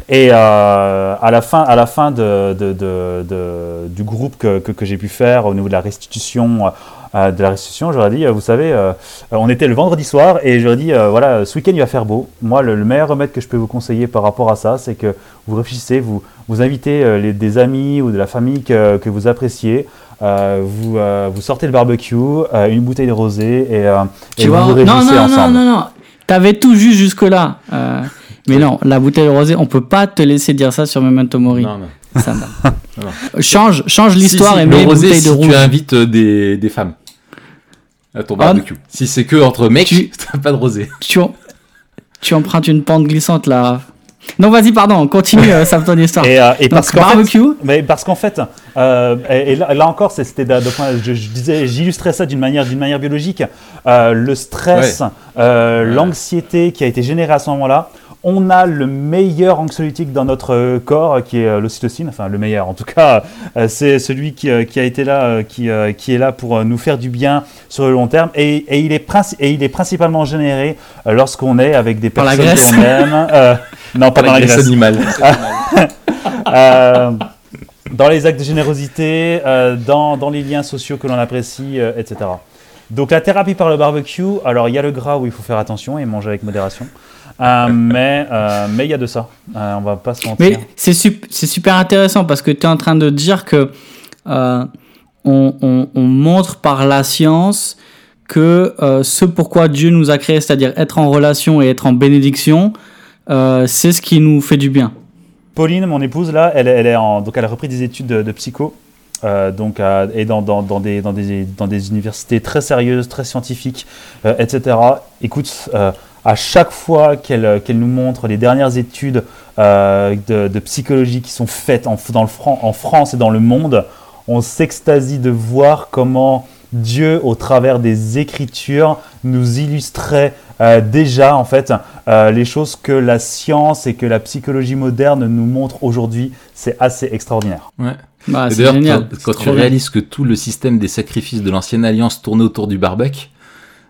et à la fin, à la fin de, de, de, du groupe que, que, que j'ai pu faire au niveau de la restitution euh, de la restitution, j'aurais dit, euh, vous savez, euh, on était le vendredi soir et j'aurais dit, voilà, ce week-end il va faire beau. Moi, le, meilleur remède que je peux vous conseiller par rapport à ça, c'est que vous réfléchissez, vous, vous invitez les, des amis ou de la famille que, que vous appréciez. vous, vous sortez le barbecue, une bouteille de rosé et, et vous, vous réjouissez non, non, ensemble. Non, non, non, T'avais tout juste jusque-là. Mais non, la bouteille de rosé, on peut pas te laisser dire ça sur Memento Mori. Non, non. Ça (laughs) change, change l'histoire et mets une bouteille de rouge. Tu invites des, des femmes à ton ah, barbecue. si c'est que entre mecs, tu (laughs) n'as pas de rosé. (laughs) Tu, tu empruntes une pente glissante là. Non, vas-y, pardon, continue euh, ton histoire. Et, euh, et parce qu'en barbecue. Fait, mais parce qu'en fait, euh, et, là, encore, c'était je, je, disais, j'illustrais ça d'une manière, d'une manière biologique. Euh, le stress, euh, l'anxiété qui a été générée à ce moment-là on a le meilleur anxiolytique dans notre corps, qui est euh, l'ocytocine, enfin le meilleur en tout cas, euh, c'est celui qui, euh, a été là, qui, qui, est là pour nous faire du bien sur le long terme, et, il, est et il est principalement généré lorsqu'on est avec des personnes qu'on aime. (laughs) non, pas dans la graisse animale. (laughs) dans les actes de générosité, dans, dans, les liens sociaux que l'on apprécie, etc. Donc la thérapie par le barbecue, alors il y a le gras où il faut faire attention et manger avec modération. Euh, mais euh, mais il y a de ça. Euh, on va pas se mentir. Mais c'est super intéressant parce que tu es en train de dire que on, on, on, montre par la science que ce pourquoi Dieu nous a créés, c'est-à-dire être en relation et être en bénédiction, c'est ce qui nous fait du bien. Pauline, mon épouse, là, elle, elle, est en, donc elle a repris des études de, psycho. donc, et dans, dans, dans, des, dans, des, dans des universités très sérieuses, très scientifiques, etc. Écoute, à chaque fois qu'elle euh, nous montre les dernières études euh, de, psychologie qui sont faites en, dans le, en France et dans le monde, on s'extasie de voir comment Dieu, au travers des Écritures, nous illustrait euh, déjà en fait les choses que la science et que la psychologie moderne nous montrent aujourd'hui. C'est assez extraordinaire. Ouais. Bah, D'ailleurs, quand, tu réalises que tout le système des sacrifices de l'ancienne alliance tournait autour du barbecue,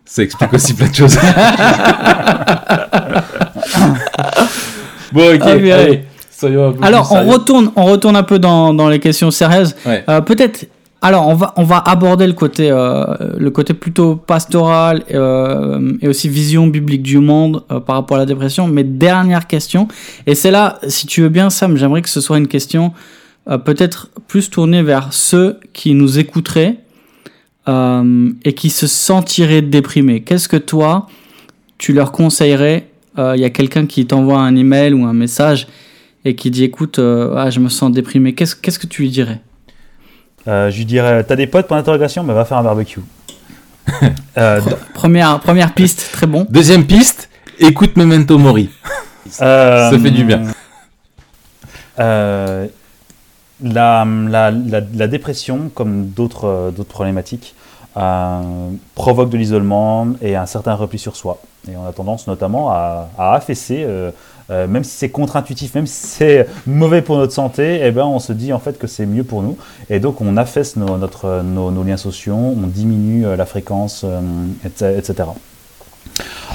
ça explique aussi plein de choses. (laughs) bon, ok. Ah, allez, alors, on retourne, on retourne un peu dans, dans les questions sérieuses. Euh, peut-être. Alors, on va, on va aborder le côté, euh, le côté plutôt pastoral euh, et aussi vision biblique du monde par rapport à la dépression. Mais dernière question, et c'est là, si tu veux bien, Sam, j'aimerais que ce soit une question peut-être plus tournée vers ceux qui nous écouteraient euh, et qui se sentiraient déprimés, qu'est-ce que toi, tu leur conseillerais euh, Il y a quelqu'un qui t'envoie un email ou un message et qui dit écoute, euh, ah, je me sens déprimé, qu'est-ce, qu'est-ce que tu lui dirais? Je lui dirais t'as des potes pour l'interrogation? Bah, Va faire un barbecue. (laughs) première, première piste, très bon. Deuxième piste écoute Memento Mori. Ça fait du bien. La, la, la, dépression, comme d'autres problématiques, euh, provoque de l'isolement et un certain repli sur soi. Et on a tendance notamment à, à affaisser, euh, euh, même si c'est contre-intuitif, même si c'est mauvais pour notre santé, eh ben on se dit en fait que c'est mieux pour nous. Et donc on affaisse nos, notre, nos liens sociaux, on diminue la fréquence, etc.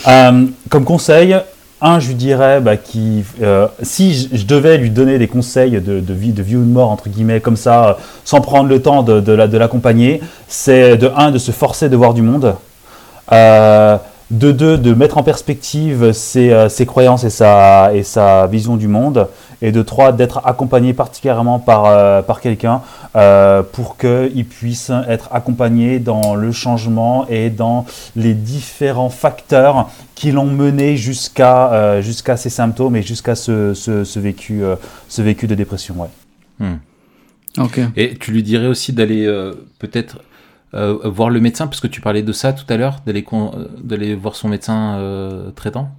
comme conseil, un, je dirais bah, qui, euh, si je, devais lui donner des conseils de, de, vie, de vie ou de mort, entre guillemets, comme ça, euh, sans prendre le temps de, de l'accompagner, c'est de un, de se forcer de voir du monde. Euh, de deux, de mettre en perspective ses, ses, croyances et sa, et sa vision du monde. Et de trois, d'être accompagné particulièrement par, euh, par quelqu'un euh, pour qu'il puisse être accompagné dans le changement et dans les différents facteurs qui l'ont mené jusqu'à jusqu'à ces symptômes et jusqu'à ce, ce, ce, vécu, ce vécu de dépression. Ouais. Hmm. Et tu lui dirais aussi d'aller peut-être euh, voir le médecin, parce que tu parlais de ça tout à l'heure, d'aller, euh, d'aller voir son médecin euh, traitant?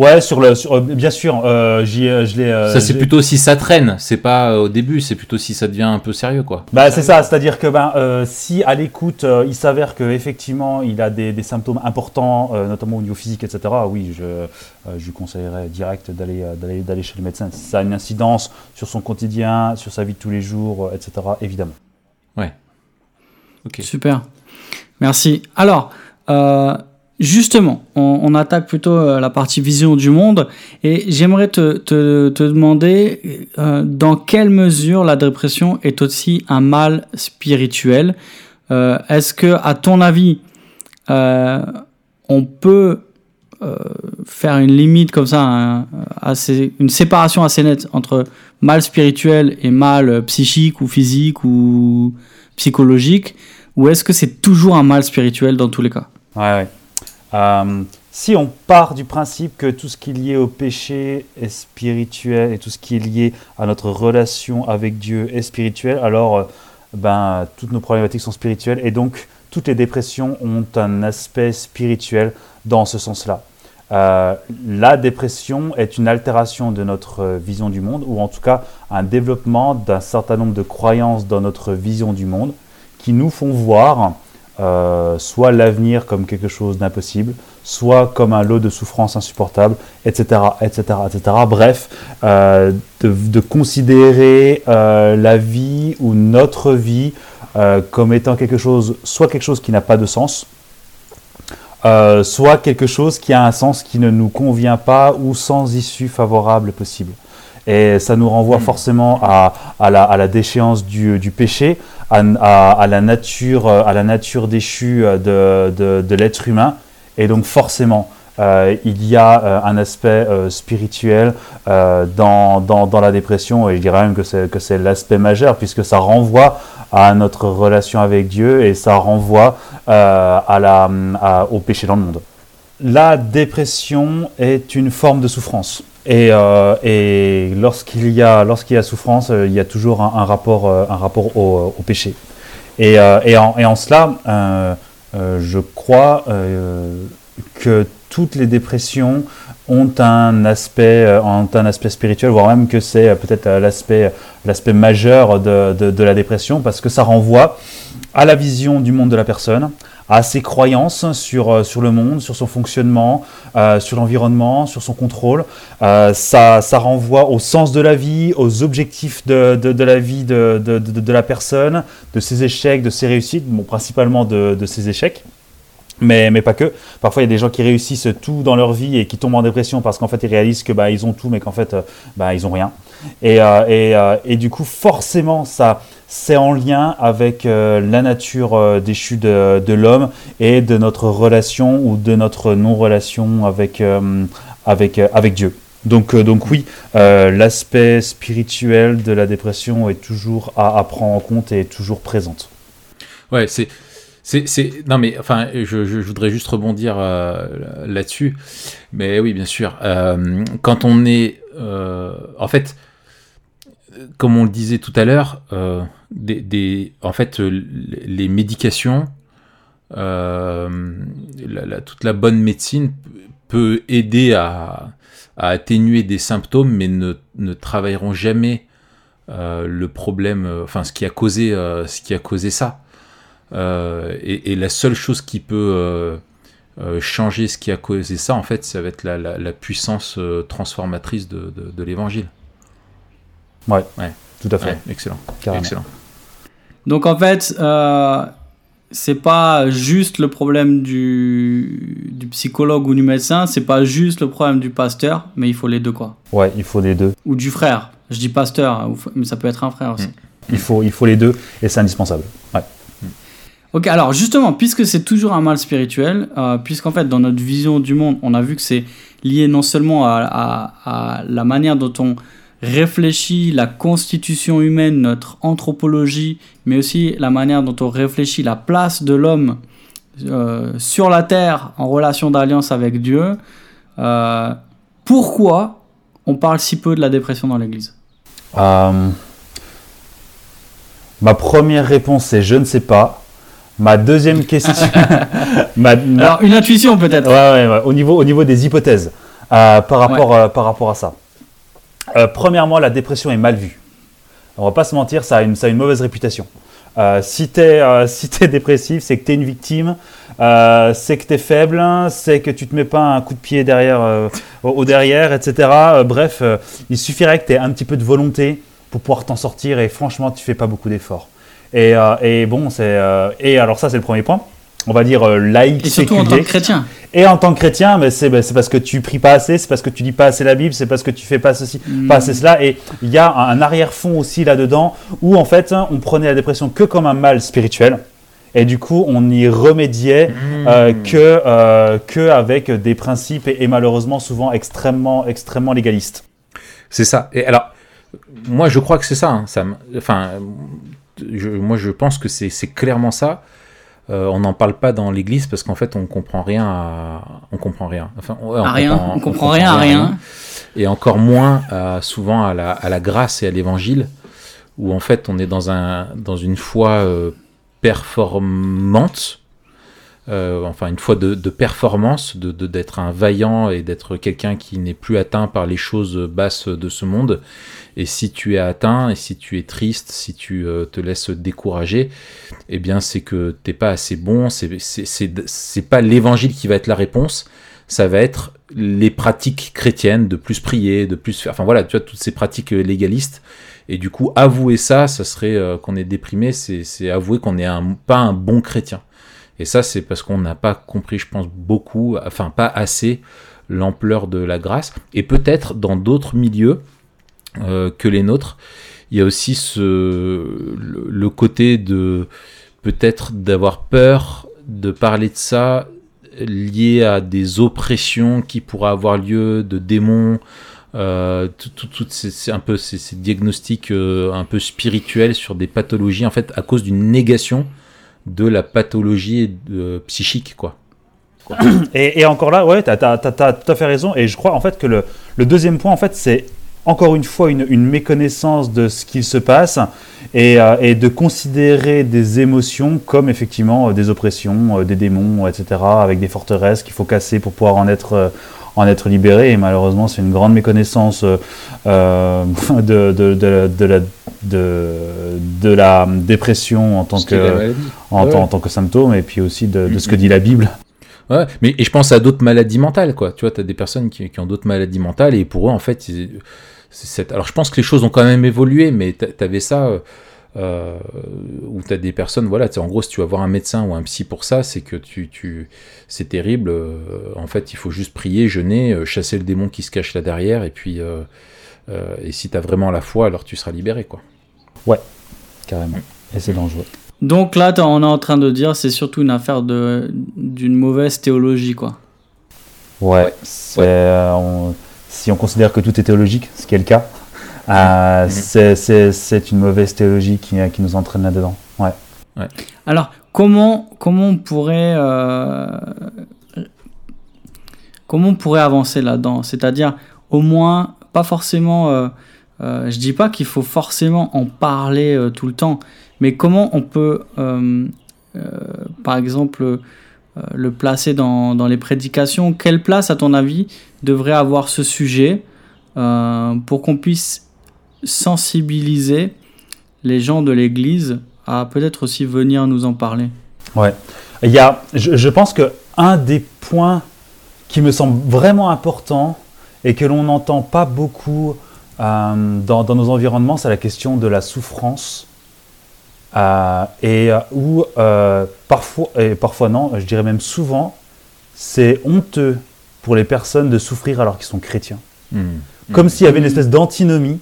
Ouais, sur le, sur, bien sûr, j'y, je l'ai. ça c'est plutôt si ça traîne, c'est pas au début, c'est plutôt si ça devient un peu sérieux, quoi. Bah c'est ça, c'est-à-dire que ben si à l'écoute il s'avère que effectivement il a des, des symptômes importants, notamment au niveau physique, etc. Oui, je, je lui conseillerais direct d'aller, d'aller, d'aller chez le médecin. Si ça a une incidence sur son quotidien, sur sa vie de tous les jours, etc. Évidemment. Ouais. Super. Merci. Alors, euh, justement, on, attaque plutôt euh, la partie vision du monde et j'aimerais te, demander euh, dans quelle mesure la dépression est aussi un mal spirituel. Est-ce que, à ton avis, on peut faire une limite comme ça, une séparation assez nette entre mal spirituel et mal psychique ou physique ou psychologique? Ou est-ce que c'est toujours un mal spirituel dans tous les cas? Ouais, ouais. Euh, si on part du principe que tout ce qui est lié au péché est spirituel et tout ce qui est lié à notre relation avec Dieu est spirituel, alors euh, ben, toutes nos problématiques sont spirituelles et donc toutes les dépressions ont un aspect spirituel dans ce sens-là. Euh, la dépression est une altération de notre vision du monde, ou en tout cas un développement d'un certain nombre de croyances dans notre vision du monde qui nous font voir euh, soit l'avenir comme quelque chose d'impossible, soit comme un lot de souffrances insupportables, etc., etc., etc. Bref, euh, de, considérer euh, la vie ou notre vie comme étant quelque chose, soit quelque chose qui n'a pas de sens, soit quelque chose qui a un sens qui ne nous convient pas ou sans issue favorable possible. Et ça nous renvoie hmm. forcément à, à, la, à la, déchéance du, du péché, à, à, la nature, à la nature déchue de, de, de l'être humain. Et donc forcément, euh, il y a euh, un aspect euh, spirituel dans, dans, dans, la dépression, et je dirais même que c'est, que c'est l'aspect majeur, puisque ça renvoie à notre relation avec Dieu et ça renvoie à la, au péché dans le monde. La dépression est une forme de souffrance. Et, euh, et lorsqu'il y, a, lorsqu'il y a souffrance, euh, il y a toujours un, rapport, euh, un rapport au, péché. Et, en, cela, je crois que toutes les dépressions ont un aspect, ont un aspect spirituel, voire même que c'est peut-être l'aspect, majeur de, de, la dépression, parce que ça renvoie à la vision du monde de la personne, à ses croyances sur, euh, sur le monde, sur son fonctionnement, euh, sur l'environnement, sur son contrôle. Euh, ça, ça renvoie au sens de la vie, aux objectifs de, de, la vie de, de, la personne, de ses échecs, de ses réussites, bon, principalement de, ses échecs. Mais, mais, pas que. Parfois, il y a des gens qui réussissent tout dans leur vie et qui tombent en dépression parce qu'en fait, ils réalisent que bah, ils ont tout, mais qu'en fait, bah, ils ont rien. Et, et, et, du coup, forcément, ça, c'est en lien avec euh, la nature euh, déchue de, l'homme et de notre relation ou de notre non-relation avec, euh, avec, avec Dieu. Donc, donc oui, l'aspect spirituel de la dépression est toujours à, prendre en compte et est toujours présente. Ouais, c'est... C'est, non mais enfin, je, je, voudrais juste rebondir là-dessus. Mais oui, bien sûr. quand on est, en fait, comme on le disait tout à l'heure, euh, en fait, euh, les médications, euh, toute la bonne médecine peut aider à, atténuer des symptômes, mais ne, travailleront jamais le problème, enfin ce qui a causé, ce qui a causé ça. Et, la seule chose qui peut changer ce qui a causé ça, en fait, ça va être la, puissance transformatrice de l'évangile. Ouais, tout à fait. excellent. excellent. Donc en fait, euh, c'est pas juste le problème du, du, psychologue ou du médecin, c'est pas juste le problème du pasteur, mais il faut les deux quoi. Ouais, il faut les deux. Ou du frère. Je dis pasteur, mais ça peut être un frère aussi. Mm. Il, faut, il faut les deux et c'est indispensable. Ouais. Mm. Ok, alors justement, puisque c'est toujours un mal spirituel, euh, puisqu'en fait dans notre vision du monde, on a vu que c'est lié non seulement à, à, la manière dont on réfléchit la constitution humaine, notre anthropologie, mais aussi la manière dont on réfléchit la place de l'homme euh, sur la terre en relation d'alliance avec Dieu, euh, pourquoi on parle si peu de la dépression dans l'Église? Euh, Ma première réponse est je ne sais pas. Ma deuxième question. (laughs) Alors, une intuition peut-être. Ouais, ouais, Au, niveau, au niveau des hypothèses par, rapport, par rapport à ça. Euh, premièrement, la dépression est mal vue. On va pas se mentir, ça a une, mauvaise réputation. Euh, si tu es, euh, (laughs) si es, dépressif, c'est que tu es une victime, c'est que tu es faible, c'est que tu te mets pas un coup de pied derrière, au, derrière, etc. bref, il suffirait que tu aies un petit peu de volonté pour pouvoir t'en sortir et franchement, tu fais pas beaucoup d'efforts. Et, et, bon, c'est. et alors, ça, c'est le premier point on va dire, euh, laïque, Et surtout en tant que chrétien. Et en tant que chrétien, mais ben, c'est parce que tu pries pas assez, c'est parce que tu lis pas assez la Bible, c'est parce que tu fais pas ceci, hmm. pas assez cela. Et il y a un arrière-fond aussi là-dedans où en fait on prenait la dépression que comme un mal spirituel et du coup on y remédiait Mmh. euh, que, euh, que avec des principes et, et malheureusement souvent extrêmement, extrêmement légalistes. C'est ça. Et alors, moi, je crois que c'est ça. hein, Sam. Enfin, je- moi, je pense que c'est c'est clairement ça. Euh, on n'en parle pas dans l'Église parce qu'en fait, on comprend rien. À... On comprend rien. Enfin, ouais, À rien, on comprend rien à rien. Et encore moins, à- souvent, à la, à la grâce et à l'Évangile, où en fait, on est dans un dans une foi euh, performante. Euh, enfin une foi de, performance, de de- d'être un vaillant et d'être quelqu'un qui n'est plus atteint par les choses basses de ce monde. Et si tu es atteint, et si tu es triste, si tu euh, te laisses décourager, eh bien c'est que t'es pas assez bon, c'est pas l'évangile qui va être la réponse, ça va être les pratiques chrétiennes de plus prier, de plus faire, enfin voilà, tu vois, toutes ces pratiques légalistes. Et du coup, avouer ça, ça serait euh, qu'on est déprimé, c'est avouer qu'on n'est pas un bon chrétien. Et ça, c'est parce qu'on n'a pas compris, je pense, beaucoup, enfin pas assez, l'ampleur de la grâce. Et peut-être dans d'autres milieux euh, que les nôtres, il y a aussi le, côté de peut-être d'avoir peur de parler de ça lié à des oppressions qui pourraient avoir lieu, de démons, euh, tout, un peu ces diagnostics euh, un peu spirituels sur des pathologies, en fait, à cause d'une négation de la pathologie euh, psychique, quoi. (coughs) Et, encore là, ouais, tu as, tout à fait raison. Et je crois en fait que le, deuxième point, en fait, c'est encore une fois une, méconnaissance de ce qu'il se passe et, euh, de considérer des émotions comme effectivement euh, des oppressions, des démons, etc., avec des forteresses qu'il faut casser pour pouvoir en être, en être libéré. Et malheureusement, c'est une grande méconnaissance euh, euh, de, de, de, de la, de, la dépression en tant que, en, Ouais. en tant que symptôme et puis aussi de, ce que dit la Bible. Ouais, mais et je pense à d'autres maladies mentales, quoi. Tu vois, t'as des personnes qui, qui ont d'autres maladies mentales et pour eux, en fait, c'est cette- alors je pense que les choses ont quand même évolué, mais t'a- t'avais ça euh, euh, où t'as des personnes, voilà, tu en gros, si tu vas voir un médecin ou un psy pour ça, c'est que tu, tu, c'est terrible. euh, en fait, il faut juste prier, jeûner, euh, chasser le démon qui se cache là derrière, et puis, euh, euh, et si t'as vraiment la foi, alors tu seras libéré, quoi. Carrément. Et c'est dangereux. Donc là, on est en train de dire c'est surtout une affaire de d'une mauvaise théologie, quoi. Ouais. euh, on- si on considère que tout est théologique, ce qui est le cas, euh, Mhm. c'est- une mauvaise théologie qui, qui nous entraîne là-dedans. Ouais. Alors, comment, comment on pourrait euh, comment on pourrait avancer là-dedans? C'est-à-dire, au moins, pas forcément. euh, euh, je dis pas qu'il faut forcément en parler euh, tout le temps, mais comment on peut, euh, euh, par exemple, euh, le placer dans, dans les prédications? Quelle place, à ton avis, devrait avoir ce sujet euh, pour qu'on puisse sensibiliser les gens de l'Église à peut-être aussi venir nous en parler Il y a, je, je pense que un des points qui me semble vraiment important et que l'on n'entend pas beaucoup euh, dans, dans nos environnements, c'est la question de la souffrance. Euh, et euh, où euh, parfois, et parfois non, je dirais même souvent, c'est honteux pour les personnes de souffrir alors qu'ils sont chrétiens. Comme s'il y avait une espèce d'antinomie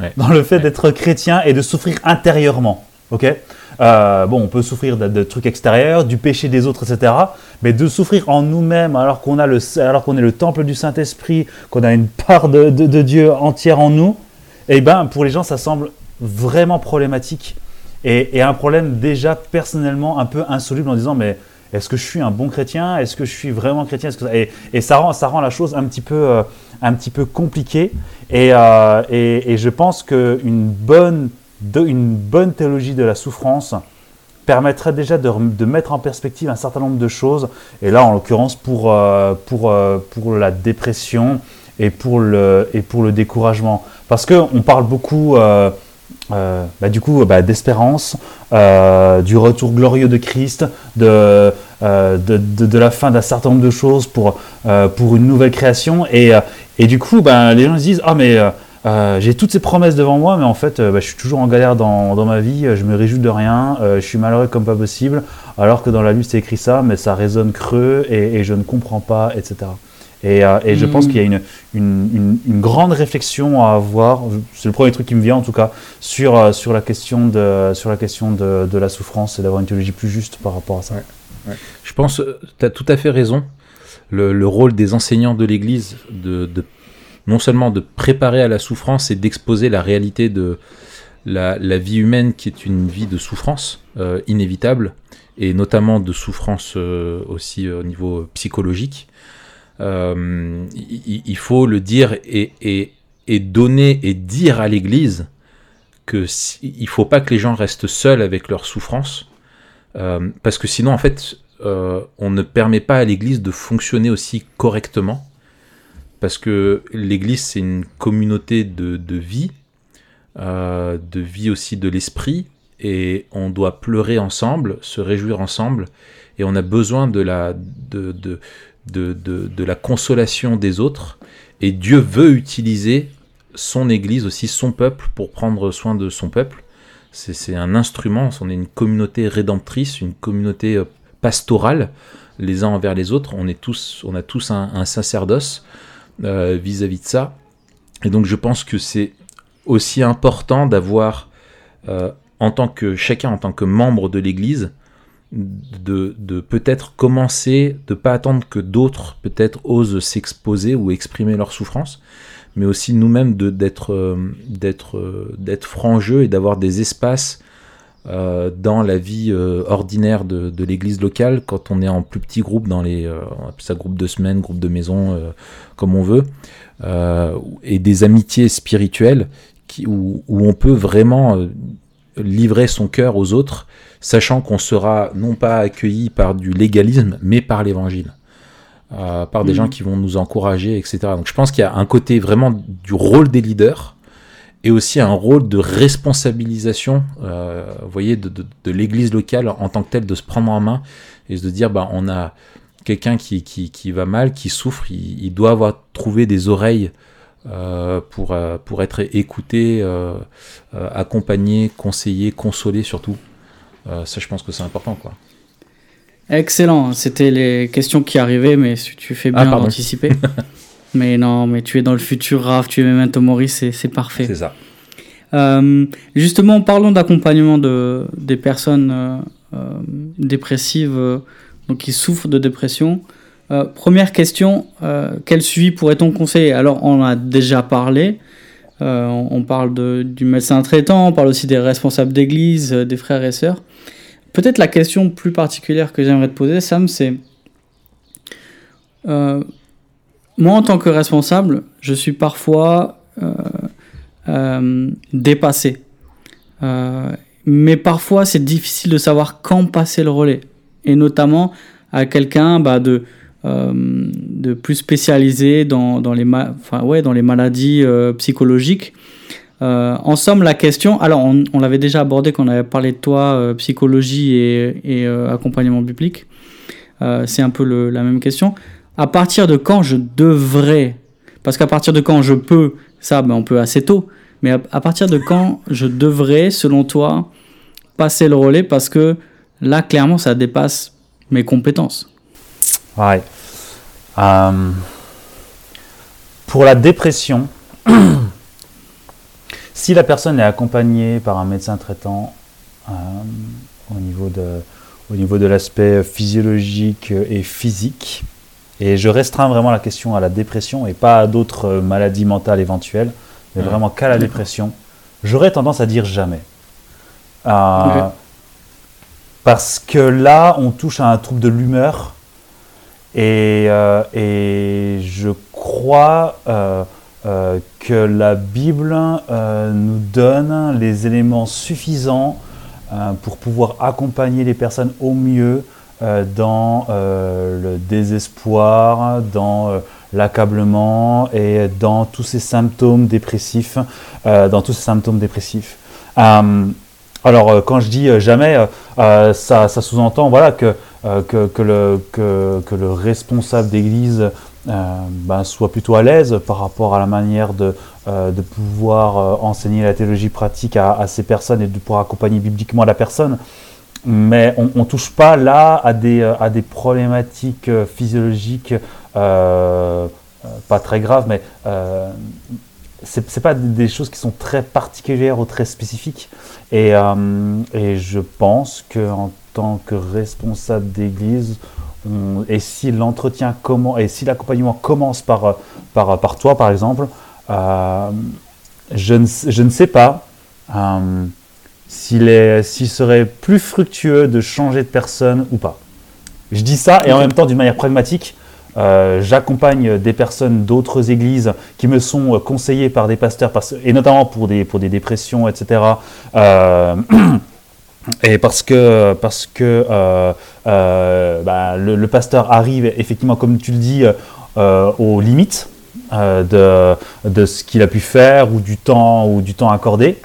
Ouais. dans le fait Ouais. d'être chrétien et de souffrir intérieurement. Ok? Euh, Bon, on peut souffrir de, de trucs extérieurs, du péché des autres, etc. Mais de souffrir en nous-mêmes alors qu'on a le, alors qu'on est le temple du Saint-Esprit, qu'on a une part de, de- de Dieu entière en nous, eh ben, pour les gens, ça semble vraiment problématique et, et un problème déjà personnellement un peu insoluble en disant mais est-ce que je suis un bon chrétien? Est-ce que je suis vraiment chrétien? Et, ça, rend, la chose un petit peu, euh, compliquée. Et, euh, et, je pense qu'une bonne, théologie de la souffrance permettrait déjà de, mettre en perspective un certain nombre de choses. Et là, en l'occurrence, pour, euh, la dépression et pour le découragement. Parce qu'on parle beaucoup, euh, bah, du coup, bah, d'espérance, euh, du retour glorieux de Christ, de, euh, de, de, la fin d'un certain nombre de choses pour, pour une nouvelle création. Et, et du coup, bah, les gens se disent, ah mais... j'ai toutes ces promesses devant moi, mais en fait, je suis toujours en galère dans, dans ma vie, je me réjouis de rien, je suis malheureux comme pas possible, alors que dans la Bible c'est écrit ça, mais ça résonne creux et je ne comprends pas, etc. Et, et je pense Mm. qu'il y a une, une, une- une grande réflexion à avoir, c'est le premier truc qui me vient en tout cas, sur, euh, sur la question de, sur la, question de, de la souffrance et d'avoir une théologie plus juste par rapport à ça. Je pense, tu as tout à fait raison. Le, le rôle des enseignants de l'Église, de, de- non seulement de préparer à la souffrance et d'exposer la réalité de la, la vie humaine qui est une vie de souffrance euh, inévitable, et notamment de souffrance euh, aussi euh, au niveau psychologique. Euh, il, faut le dire et, et, et donner et dire à l'Église que si- il faut pas que les gens restent seuls avec leur souffrance, euh, parce que sinon en fait euh, on ne permet pas à l'Église de fonctionner aussi correctement, parce que l'Église c'est une communauté de, de vie, de vie aussi de l'esprit, et on doit pleurer ensemble, se réjouir ensemble, et on a besoin de la, de, de, la consolation des autres, et Dieu veut utiliser son Église aussi, son peuple, pour prendre soin de son peuple. C'est un instrument, on est une communauté rédemptrice, une communauté euh, pastorale, les uns envers les autres. On, est tous, on a tous un, un sacerdoce euh, vis-à-vis de ça. Et donc je pense que c'est aussi important d'avoir, euh, en tant que chacun, en tant que membre de l'Église, de, peut-être commencer, de pas attendre que d'autres peut-être osent s'exposer ou exprimer leur souffrance, mais aussi nous-mêmes d'être euh, d'être euh, d'être et d'avoir des espaces euh, dans la vie ordinaire de, l'église locale quand on est en plus petit groupe dans les on appelle ça groupe de semaine groupe de maison comme on veut et des amitiés spirituelles qui, où, on peut vraiment livrer son cœur aux autres sachant qu'on sera non pas accueilli par du légalisme mais par l'évangile euh, par des Mhm. gens qui vont nous encourager, etc. Donc je pense qu'il y a un côté vraiment du rôle des leaders et aussi un rôle de responsabilisation, euh, vous voyez, de, de- de l'église locale en tant que telle, de se prendre en main et de se dire, bah, on a quelqu'un qui, qui, qui va mal, qui souffre, il, il doit avoir trouvé des oreilles euh, pour, pour être écouté, accompagné, conseillé, consolé surtout. Euh, ça, je pense que c'est important, quoi. Excellent, c'était les questions qui arrivaient, mais tu- fais Ah, bien pardon. d'anticiper. (laughs) mais non, mais tu es dans le futur, Raph, tu es Memento Mori, c'est c'est parfait. C'est ça. Euh, justement, parlons d'accompagnement de, des personnes euh, euh, dépressives, donc qui souffrent de dépression. Première question, quel suivi pourrait-on conseiller? Alors, on en a déjà parlé. Euh, on, parle du médecin traitant, on parle aussi des responsables d'église, euh, des frères et sœurs. Peut-être la question plus particulière que j'aimerais te poser, Sam, c'est euh, moi, en tant que responsable, je suis parfois dépassé. Mais parfois, c'est difficile de savoir quand passer le relais. Et notamment à quelqu'un bah, de, de plus spécialisé dans, dans, les, ma- ouais, dans les maladies euh, psychologiques. Euh, en somme, la question, alors on, on l'avait déjà abordé quand on avait parlé de toi, euh, psychologie et, euh, accompagnement. Euh, c'est un peu la même question. À partir de quand je devrais, parce qu'à partir de quand je peux, ça ben, on peut assez tôt, mais à partir de quand je devrais, selon toi, passer le relais, parce que là, clairement, ça dépasse mes compétences. Euh, pour la dépression, (clears throat) si la personne est accompagnée par un médecin traitant euh, au niveau de, au niveau de l'aspect physiologique et physique, et je restreins vraiment la question à la dépression et pas à d'autres maladies mentales éventuelles, mais Ouais. vraiment qu'à la dépression, j'aurais tendance à dire jamais. Euh. Parce que là, on touche à un trouble de l'humeur et, euh, et je crois euh, euh, que la Bible nous donne les éléments suffisants pour pouvoir accompagner les personnes au mieux dans le désespoir, dans l'accablement et dans tous ces symptômes dépressifs, dans tous ces symptômes dépressifs. Alors, quand je dis jamais, ça, ça sous-entend voilà, que, que, que le, que, le responsable d'église euh, ben, soit plutôt à l'aise par rapport à la manière de, euh, de pouvoir euh, enseigner la théologie pratique à, à ces personnes et de pouvoir accompagner bibliquement la personne. Mais on ne touche pas là à des, euh, à des problématiques euh, physiologiques pas très graves, mais c'est pas des choses qui sont très particulières ou très spécifiques. Et, et je pense qu'en tant que responsable d'église, et si l'entretien comment et si l'accompagnement commence par, par, par toi par exemple, euh, je, ne, je, ne, sais pas euh, s'il serait plus fructueux de changer de personne ou pas. Je dis ça et en même temps d'une manière pragmatique. Euh, j'accompagne des personnes d'autres églises qui me sont conseillées par des pasteurs, et notamment pour des, pour des dépressions, etc. (clears throat) Et parce que, parce que euh, euh, bah, le, pasteur arrive effectivement, comme tu le dis, euh, aux limites de, ce qu'il a pu faire ou du temps ou du temps accordé.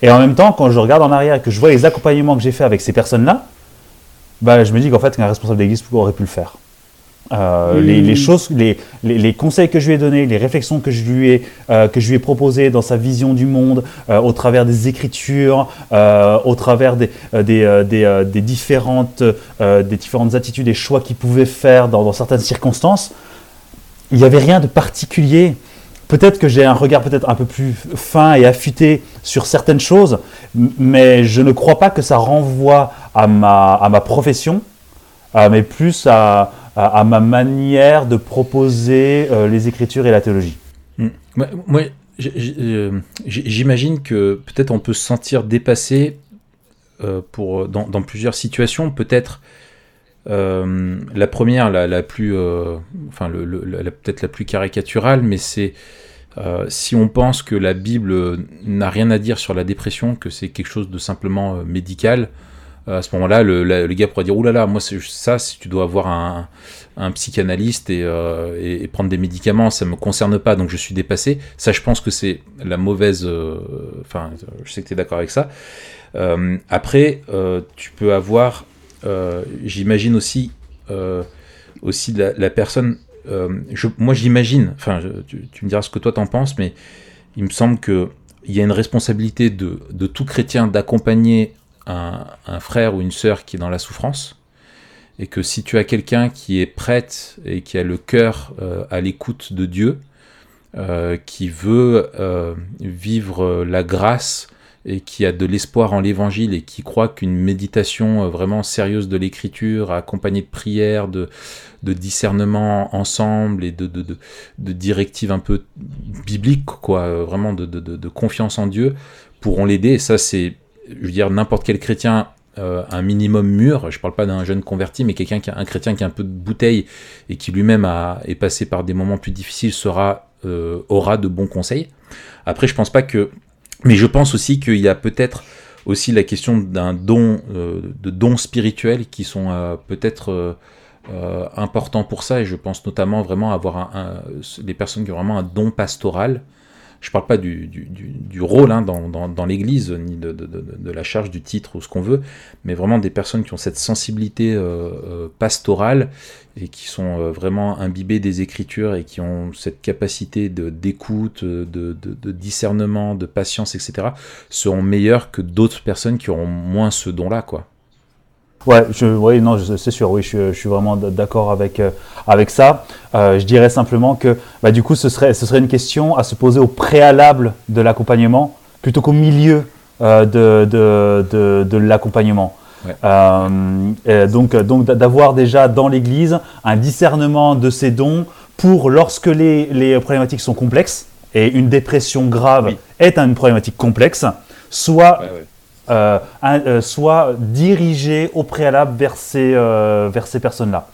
Et en même temps, quand je regarde en arrière et que je vois les accompagnements que j'ai fait avec ces personnes-là, bah, je me dis qu'en fait, qu'un responsable d'église aurait pu le faire. Euh, les, choses, les, les, conseils que je lui ai donnés, les réflexions que je lui ai, euh, ai proposées dans sa vision du monde, euh, au travers des écritures, au travers des, des, des, des différentes, des différentes attitudes et choix qu'il pouvait faire dans, dans, certaines circonstances, il n'y avait rien de particulier. Peut-être que j'ai un regard peut-être un peu plus fin et affûté sur certaines choses, mais je ne crois pas que ça renvoie à ma, à ma profession, mais plus à, à, ma manière de proposer euh, les écritures et la théologie. Euh, j'imagine que peut-être on peut se sentir dépassé euh, pour, dans, plusieurs situations. Peut-être la première, la, plus, enfin, peut-être la plus caricaturale, mais c'est si on pense que la Bible n'a rien à dire sur la dépression, que c'est quelque chose de simplement médical, à ce moment-là, le, le, gars pourrait dire oulala, moi ça, si tu dois avoir un, un psychanalyste euh, et, et, prendre des médicaments, ça me concerne pas, donc je suis dépassé. Ça, je pense que c'est la mauvaise. Euh, enfin, je sais que tu es d'accord avec ça. Euh, après, tu peux avoir, j'imagine aussi, aussi la, personne. Je, moi, j'imagine. Enfin, tu, tu, me diras ce que toi t'en penses, mais il me semble que il y a une responsabilité de, de tout chrétien d'accompagner un, frère ou une sœur qui est dans la souffrance, et que si tu as quelqu'un qui est prête et qui a le cœur euh, à l'écoute de Dieu, euh, qui veut euh, vivre la grâce et qui a de l'espoir en l'évangile et qui croit qu'une méditation vraiment sérieuse de l'écriture, accompagnée de prières, de, de discernement ensemble et de, de, directives un peu bibliques, quoi, vraiment de, de confiance en Dieu, pourront l'aider. Et ça, c'est je veux dire, n'importe quel chrétien euh, un minimum mûr, je parle pas d'un jeune converti, mais quelqu'un qui a un chrétien qui a un peu de bouteille et qui lui-même est passé par des moments plus difficiles euh, aura de bons conseils. Après, je pense pas que, mais je pense aussi qu'il y a peut-être aussi la question d'un don, euh, de dons spirituels qui sont peut-être importants pour ça, et je pense notamment vraiment avoir un, les personnes qui ont vraiment un don pastoral je ne parle pas du, rôle hein, dans, l'Église, ni de, la charge du titre ou ce qu'on veut, mais vraiment des personnes qui ont cette sensibilité euh, euh, pastorale et qui sont euh, vraiment imbibées des Écritures et qui ont cette capacité d'écoute, de, discernement, de patience, etc., seront meilleures que d'autres personnes qui auront moins ce don-là, quoi. Ouais, je, oui, non, c'est sûr, oui, je, suis vraiment d'accord avec, euh, avec ça. Euh, je dirais simplement que, bah, du coup, ce serait, ce serait une question à se poser au préalable de l'accompagnement plutôt qu'au milieu euh, de, de, de, l'accompagnement. donc, donc d'avoir déjà dans l'Église un discernement de ces dons pour lorsque les, les problématiques sont complexes, et une dépression grave est une problématique complexe, soit euh, soit dirigé au préalable vers ces, euh, personnes-là.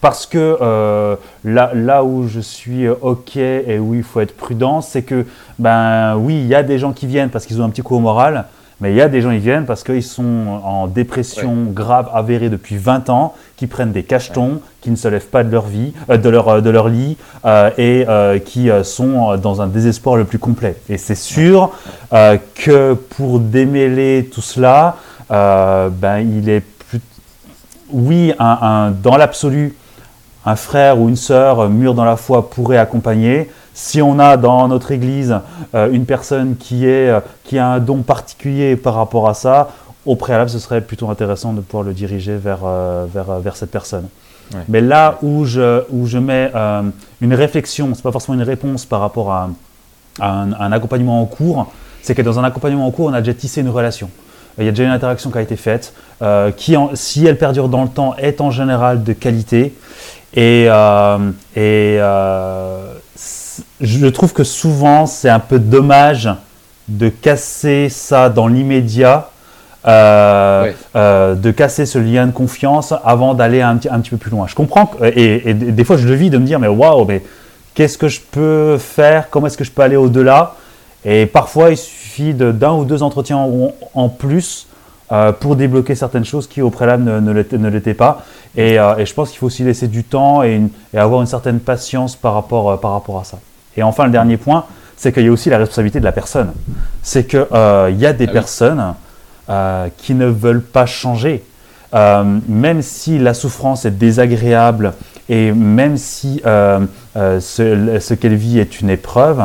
parce que là, là où je suis OK et où il faut être prudent, c'est que, ben oui, il y a des gens qui viennent parce qu'ils ont un petit coup au moral, mais il y a des gens qui viennent parce qu'ils sont en dépression grave avérée depuis 20 ans, qui prennent des cachetons, qui ne se lèvent pas de leur vie, euh, de, leur, euh, de leur lit euh, et qui sont dans un désespoir le plus complet. Et c'est sûr que pour démêler tout cela, ben, il est plus... oui, un, dans l'absolu, un frère ou une sœur mûr dans la foi pourrait accompagner, si on a dans notre Église euh, une personne qui, est, euh, qui a un don particulier par rapport à ça, au préalable, ce serait plutôt intéressant de pouvoir le diriger vers, euh, vers, vers cette personne. Mais là où je, où je mets euh, une réflexion, c'est pas forcément une réponse par rapport à, un, accompagnement en cours, c'est que dans un accompagnement en cours, on a déjà tissé une relation. Il y a déjà une interaction qui a été faite, euh, qui, si elle perdure dans le temps, est en général de qualité. Et, et je trouve que souvent, c'est un peu dommage de casser ça dans l'immédiat euh, euh, de casser ce lien de confiance avant d'aller un, un, petit peu plus loin. Je comprends, et, des fois je le vis de me dire, mais waouh, mais qu'est-ce que je peux faire? Comment est-ce que je peux aller au-delà? Et parfois il suffit d'un ou deux entretiens en, plus euh, pour débloquer certaines choses qui au préalable ne, ne l'étaient pas. Et, et, je pense qu'il faut aussi laisser du temps et, et, avoir une certaine patience par rapport, par rapport à ça. Et enfin, le dernier point, c'est qu'il y a aussi la responsabilité de la personne. C'est qu'il il y a des ah personnes euh, qui ne veulent pas changer. Euh, même si la souffrance est désagréable et même si euh, ce, qu'elle vit est une épreuve,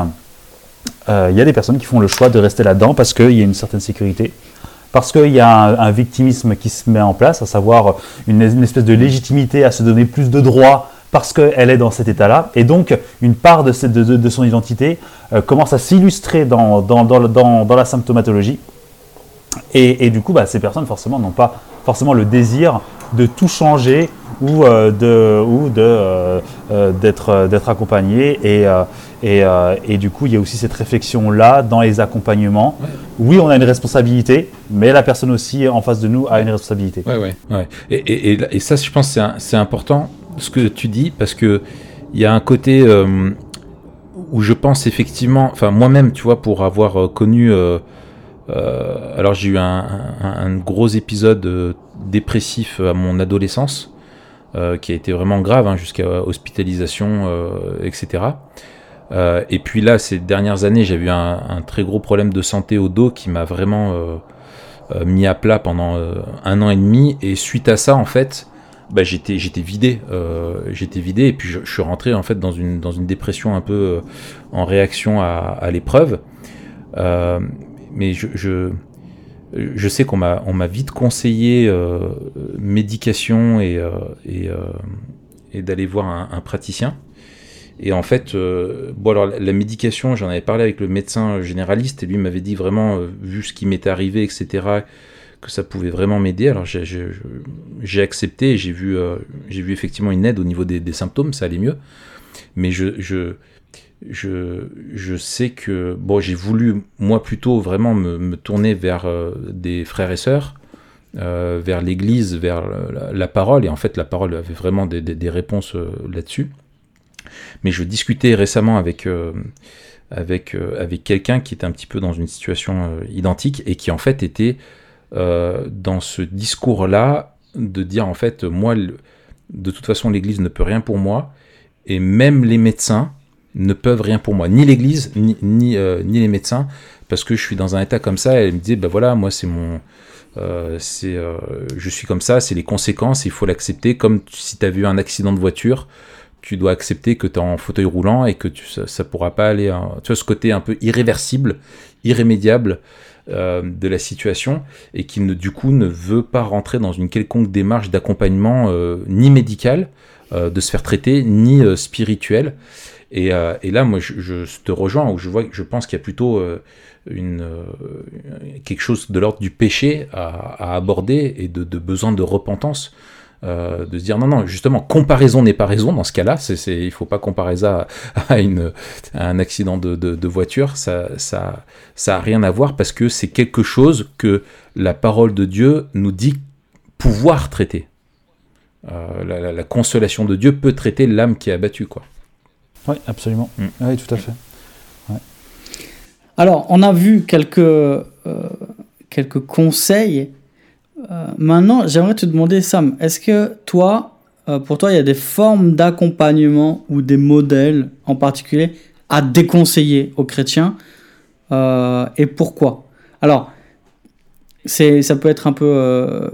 il y a des personnes qui font le choix de rester là-dedans parce qu'il y a une certaine sécurité, parce qu'il y a un, victimisme qui se met en place, à savoir une, espèce de légitimité à se donner plus de droits parce qu'elle est dans cet état-là. Et donc, une part de, son identité commence à s'illustrer dans, dans, la symptomatologie. Et, du coup, bah, ces personnes, forcément, n'ont pas forcément le désir de tout changer ou euh, de ou de euh, euh, d'être d'être accompagné et et, et, du coup il y a aussi cette réflexion là dans les accompagnements oui on a une responsabilité mais la personne aussi en face de nous a une responsabilité ouais ouais, ouais. Et, et, et, ça je pense c'est important ce que tu dis parce que il y a un côté où je pense effectivement enfin moi-même tu vois pour avoir connu euh, alors j'ai eu un, gros épisode euh, dépressif à mon adolescence, euh, qui a été vraiment grave, hein, jusqu'à hospitalisation, etc. et puis là, ces dernières années, j'ai eu un, très gros problème de santé au dos qui m'a vraiment mis à plat pendant un an et demi. Et suite à ça, en fait, bah, j'étais j'étais vidé j'étais vidé et puis je, suis rentré en fait dans une dans une dépression un peu en réaction à, à l'épreuve mais je, je, sais qu'on m'a, on m'a vite conseillé euh, médication et, euh, et, euh, et d'aller voir un, praticien. Et en fait, bon alors la, médication, j'en avais parlé avec le médecin généraliste et lui m'avait dit vraiment, vu ce qui m'était arrivé, etc., que ça pouvait vraiment m'aider. Alors j'ai, accepté j'ai vu, j'ai vu effectivement une aide au niveau des, symptômes, ça allait mieux. Mais je, je je, je, sais que bon, j'ai voulu moi plutôt vraiment me, tourner vers euh, des frères et sœurs, euh, vers l'Église, vers la, parole, et en fait la parole avait vraiment des, des, réponses euh, là-dessus. Mais je discutais récemment avec avec avec quelqu'un qui était un petit peu dans une situation identique et qui en fait était dans ce discours-là de dire en fait moi de toute façon l'Église ne peut rien pour moi et même les médecins ne peuvent rien pour moi, ni l'Église, ni, ni, euh, les médecins, parce que je suis dans un état comme ça. Et elle me dit, ben voilà, moi c'est mon, euh, euh, je suis comme ça, c'est les conséquences, il faut l'accepter. Comme si tu as vu un accident de voiture, tu dois accepter que tu es en fauteuil roulant et que ça, ça pourra pas aller. Hein. Tu vois ce côté un peu irréversible, irrémédiable. De la situation et qui ne, du coup ne veut pas rentrer dans une quelconque démarche d'accompagnement ni médical de se faire traiter ni spirituel euh, et, là, moi, je, te rejoins où je vois, je pense qu'il y a plutôt euh, une, euh, quelque chose de l'ordre du péché à, aborder et de, besoin de repentance. De se dire non, non, justement, comparaison n'est pas raison dans ce cas-là. C'est, il ne faut pas comparer ça à, une, un accident de, voiture. Ça, ça, ça a rien à voir parce que c'est quelque chose que la parole de Dieu nous dit pouvoir traiter. la, la, consolation de Dieu peut traiter l'âme qui est abattue, quoi. Oui, absolument. Mm. Oui, tout à fait. Alors, on a vu quelques, euh, quelques conseils. Euh, maintenant, j'aimerais te demander, Sam, est-ce que toi, euh, pour toi, il y a des formes d'accompagnement ou des modèles en particulier à déconseiller aux chrétiens et pourquoi? Alors, ça peut être un peu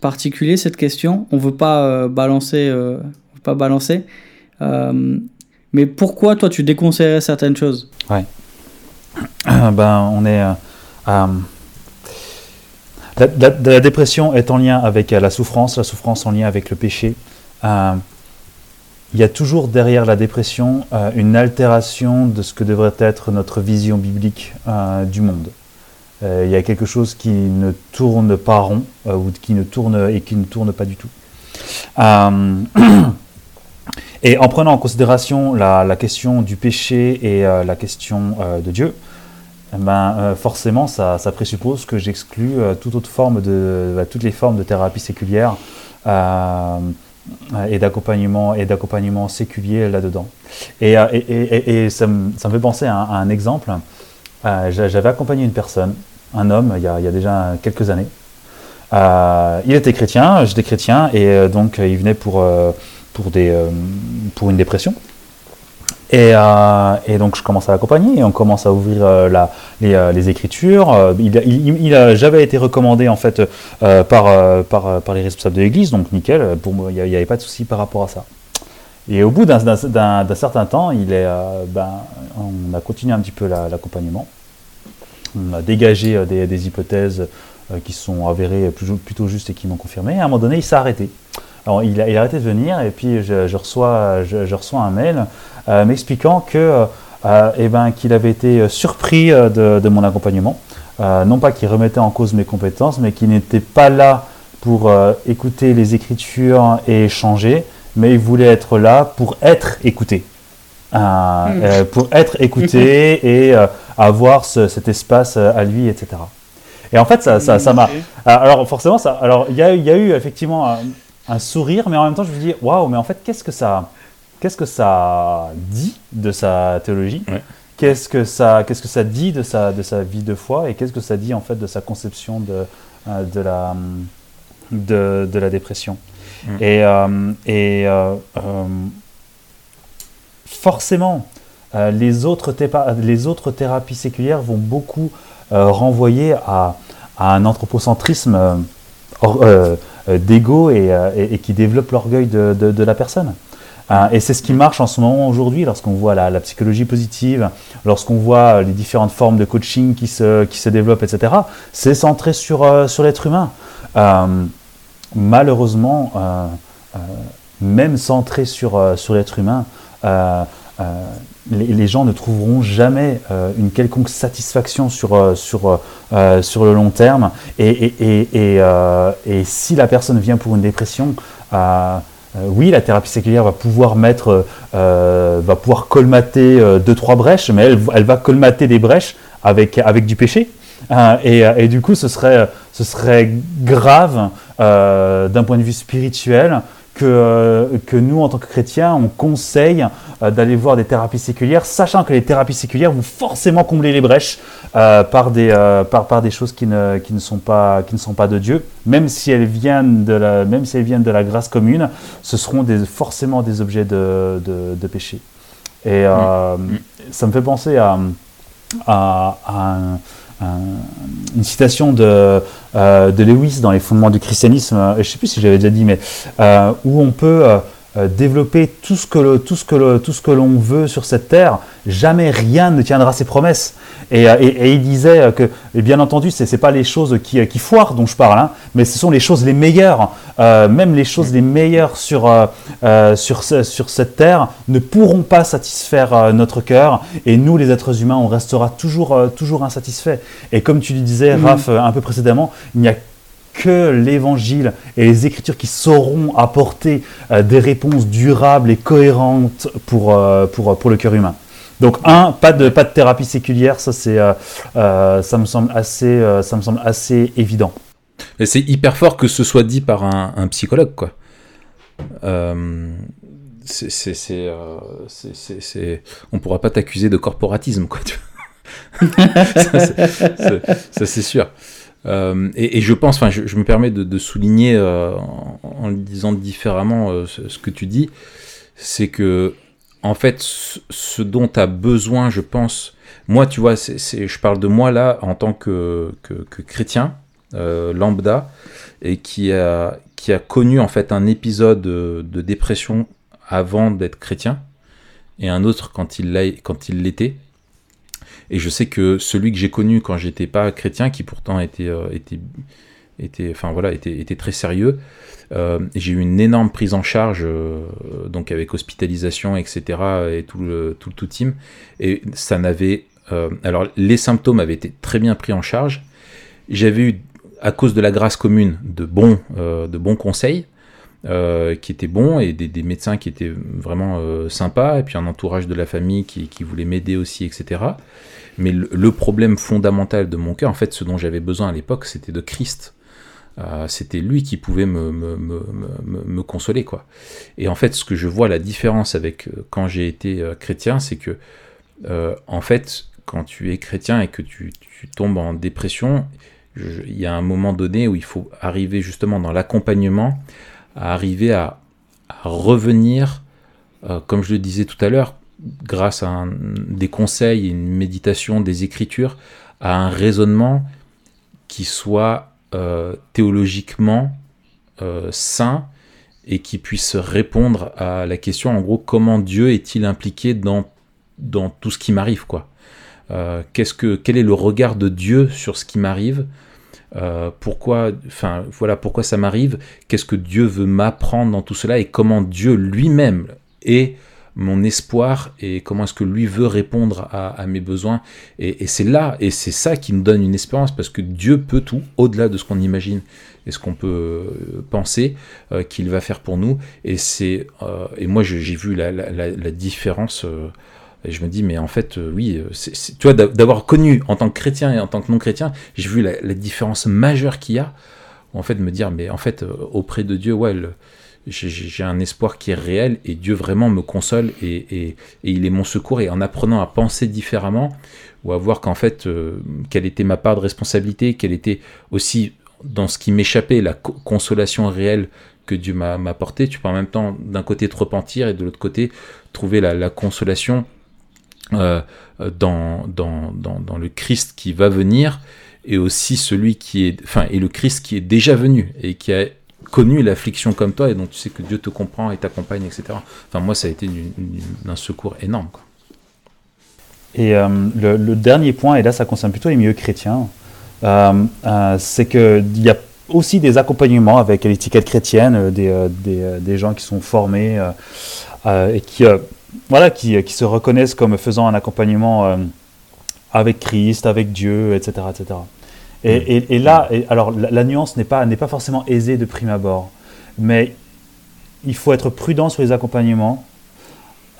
particulier cette question. On veut pas balancer pas balancer. Euh, mais pourquoi toi tu déconseillerais certaines choses? Ouais. (coughs) ben on est. Euh, la, dépression est en lien avec la souffrance, la souffrance en lien avec le péché. il y a toujours derrière la dépression une altération de ce que devrait être notre vision biblique du monde. il y a quelque chose qui ne tourne pas rond ou qui ne tourne et qui ne tourne pas du tout. (clears throat) Et en prenant en considération la, question du péché et euh, la question euh, de Dieu, ben, euh, forcément, ça, présuppose que j'exclus toute autre forme de, bah, toutes les formes de thérapie séculière et d'accompagnement et d'accompagnement séculier là-dedans. Et, et, ça, me, fait penser à, un exemple. J'avais accompagné une personne, un homme, il y a, il y a déjà quelques années. il était chrétien, j'étais chrétien, et donc il venait pour pour, des, euh, pour une dépression. Et, euh, et, donc je commence à l'accompagner et on commence à ouvrir euh, la, les, écritures. J'avais été recommandé en fait par, les responsables de l'église, donc nickel, il n'y avait pas de souci par rapport à ça. Et au bout d'un certain temps, ben, on a continué un petit peu l'accompagnement. on a dégagé des, hypothèses qui sont avérées plutôt, justes et qui m'ont confirmé. Et à un moment donné, il s'est arrêté. Alors, il a, arrêté de venir et puis je, reçois, un mail euh, m'expliquant que, euh, eh ben, qu'il avait été surpris euh, de, mon accompagnement. non pas qu'il remettait en cause mes compétences, mais qu'il n'était pas là pour écouter les écritures et échanger, mais il voulait être là pour être écouté. Hmm. pour être écouté (laughs) et avoir cet espace à lui, etc. Et en fait, ça m'a. Ça, ça alors, forcément, ça, alors, il y, y, a eu effectivement un sourire, mais en même temps, je me dis, waouh, mais en fait, qu'est-ce que ça, qu'est-ce que ça dit de sa théologie Qu'est-ce que ça, qu'est-ce que ça dit de sa, de sa vie de foi et qu'est-ce que ça dit en fait de sa conception de, euh, de la, de, de la dépression Et, euh, et euh, forcément, les autres, les autres thérapies séculières vont beaucoup renvoyer à, à, un anthropocentrisme d'ego euh, et, qui développe l'orgueil de, la personne. Euh, et c'est ce qui marche en ce moment aujourd'hui lorsqu'on voit la, psychologie positive, lorsqu'on voit les différentes formes de coaching qui se, qui développent, etc. C'est centré sur, sur l'être humain. malheureusement, même centré sur, l'être humain, les, gens ne trouveront jamais euh, une quelconque satisfaction sur, euh, euh, le long terme. Et, si la personne vient pour une dépression, oui, la thérapie séculière va pouvoir mettre, va pouvoir colmater deux trois brèches, mais elle, elle, va colmater des brèches avec, avec du péché. et, du coup, ce serait, ce serait grave d'un point de vue spirituel que, euh, que nous, en tant que chrétiens, on conseille euh, d'aller voir des thérapies séculières, sachant que les thérapies séculières vont forcément combler les brèches euh, par, des, par, par, des choses qui ne, qui, ne sont pas, qui ne sont pas de Dieu, même si elles viennent de la, même si elles viennent de la grâce commune, ce seront des, forcément des objets de, de, péché. Et mm. ça me fait penser à, à, à un une citation de, euh, de Lewis dans les fondements du christianisme, euh, je ne sais plus si j'avais déjà dit, mais euh, où on peut développer tout ce que tout ce que tout ce que l'on veut sur cette terre, jamais rien ne tiendra ses promesses. Et, et, il disait que, bien entendu, ce n'est pas les choses qui, qui, foirent dont je parle, hein, mais ce sont les choses les meilleures. même les choses les meilleures sur, sur, sur cette terre ne pourront pas satisfaire notre cœur. Et nous, les êtres humains, on restera toujours, toujours insatisfaits. Et comme tu le disais, mmh. Raph, un peu précédemment, il n'y a que l'évangile et les écritures qui sauront apporter euh, des réponses durables et cohérentes pour, euh, pour, pour le cœur humain. Donc un, pas de, pas de thérapie séculière, ça, euh, ça, me semble assez, ça me semble assez évident. Mais c'est hyper fort que ce soit dit par un, psychologue, quoi. on pourra pas t'accuser de corporatisme, quoi. (laughs) ça, c'est sûr. Euh, et, je pense, enfin, je, me permets de, souligner euh, en, le disant différemment euh, ce, que tu dis, c'est que, en fait, ce, dont tu as besoin, je pense, moi, tu vois, je parle de moi là en tant que, chrétien lambda et qui a, connu en fait un épisode de dépression avant d'être chrétien et un autre quand il l'était. Et je sais que celui que j'ai connu quand j'étais pas chrétien, qui pourtant était, euh, était, était, enfin voilà, était, était très sérieux. j'ai eu une énorme prise en charge, donc avec hospitalisation, etc. et tout le tout, le tout team. Et ça n'avait, alors les symptômes avaient été très bien pris en charge. J'avais eu, à cause de la grâce commune, de bons, de bons conseils. Euh, qui étaient bons et des, médecins qui étaient vraiment euh, sympas, et puis un entourage de la famille qui, voulait m'aider aussi, etc. Mais le, problème fondamental de mon cœur, en fait, ce dont j'avais besoin à l'époque, c'était de Christ. Euh, c'était lui qui pouvait me, me, me, me, consoler, quoi. Et en fait, ce que je vois la différence avec quand j'ai été chrétien, c'est que, en fait, quand tu es chrétien et que tu, tu tombes en dépression, il y a un moment donné où il faut arriver justement dans l'accompagnement à arriver à, revenir, euh, comme je le disais tout à l'heure, grâce à des conseils, une méditation, des écritures, à un raisonnement qui soit euh, théologiquement euh, sain et qui puisse répondre à la question, en gros, comment Dieu est-il impliqué dans, dans tout ce qui m'arrive, quoi. qu'est-ce que, quel est le regard de Dieu sur ce qui m'arrive euh, pourquoi, enfin voilà, pourquoi ça m'arrive, qu'est-ce que Dieu veut m'apprendre dans tout cela et comment Dieu lui-même est mon espoir et comment est-ce que lui veut répondre à, mes besoins. Et, c'est là, et c'est ça qui nous donne une espérance, parce que Dieu peut tout, au-delà de ce qu'on imagine et ce qu'on peut euh, penser euh, qu'il va faire pour nous. Et, c'est, et moi, j'ai vu la, la différence et je me dis, mais en fait, euh, oui, euh, tu vois, d'avoir connu en tant que chrétien et en tant que non chrétien, j'ai vu la, différence majeure qu'il y a. En fait, me dire, mais en fait, euh, auprès de Dieu, ouais, j'ai un espoir qui est réel et Dieu vraiment me console et, il est mon secours. Et en apprenant à penser différemment ou à voir qu'en fait, quelle était ma part de responsabilité, quelle était aussi dans ce qui m'échappait la consolation réelle que Dieu m'a apportée, tu peux en même temps d'un côté te repentir et de l'autre côté trouver la consolation euh, dans, dans, dans, le Christ qui va venir et aussi celui qui est, enfin, et le Christ qui est déjà venu et qui a connu l'affliction comme toi et donc tu sais que Dieu te comprend et t'accompagne, etc. Enfin, moi, ça a été un secours énorme. Et euh, le, dernier point, et là, ça concerne plutôt les milieux chrétiens, euh, c'est qu'il y a aussi des accompagnements avec l'étiquette chrétienne, des, des, des, gens qui sont formés et qui voilà, qui, qui, se reconnaissent comme faisant un accompagnement euh, avec Christ, avec Dieu, etc. etc. Et, mm. et, et là, alors la, nuance n'est pas, pas forcément aisée de prime abord, mais il faut être prudent sur les accompagnements.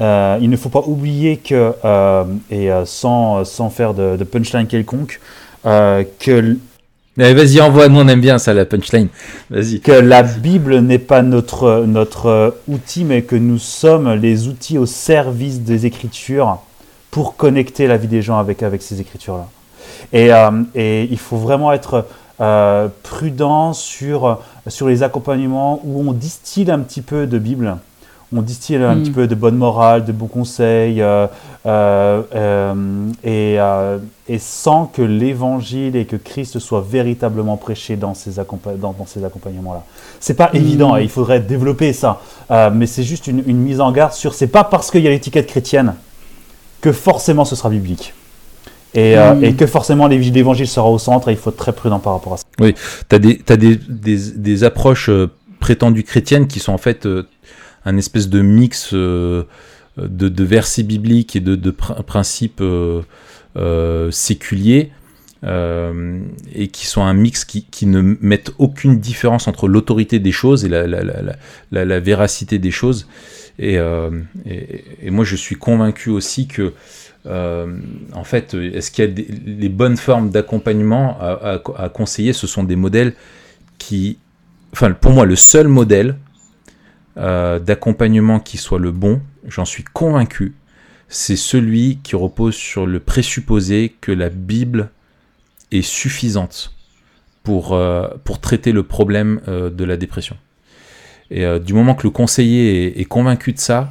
Euh, il ne faut pas oublier que, euh, et sans, sans, faire de, de punchline quelconque, que vas-y, envoie, nous on aime bien ça, la punchline. Vas-y. Que la Bible n'est pas notre, notre outil, mais que nous sommes les outils au service des Écritures pour connecter la vie des gens avec, avec ces Écritures-là. Et, euh, et, il faut vraiment être euh, prudent sur, sur les accompagnements où on distille un petit peu de Bible on distille un petit hmm. peu de bonne morale, de bons conseils, euh, euh, euh, et, et, sans que l'évangile et que Christ soit véritablement prêché dans ces, dans, ces accompagnements-là. C'est pas évident, hmm. il faudrait développer ça, mais c'est juste une, mise en garde sur c'est pas parce qu'il y a l'étiquette chrétienne que forcément ce sera biblique. Et, hmm. et, que forcément l'évangile sera au centre et il faut être très prudent par rapport à ça. Oui, tu as, des, as des, des, des, approches prétendues chrétiennes qui sont en fait un espèce de mix euh, de, versets bibliques et de, principes euh, euh, séculiers. et qui sont un mix qui, ne mettent aucune différence entre l'autorité des choses et la, véracité des choses. Et, moi, je suis convaincu aussi que, en fait, est-ce qu'il y a les bonnes formes d'accompagnement à, conseiller Ce sont des modèles qui, enfin, pour moi, le seul modèle euh, d'accompagnement qui soit le bon, j'en suis convaincu, c'est celui qui repose sur le présupposé que la Bible est suffisante pour, euh, traiter le problème euh, de la dépression. Et du moment que le conseiller est, convaincu de ça,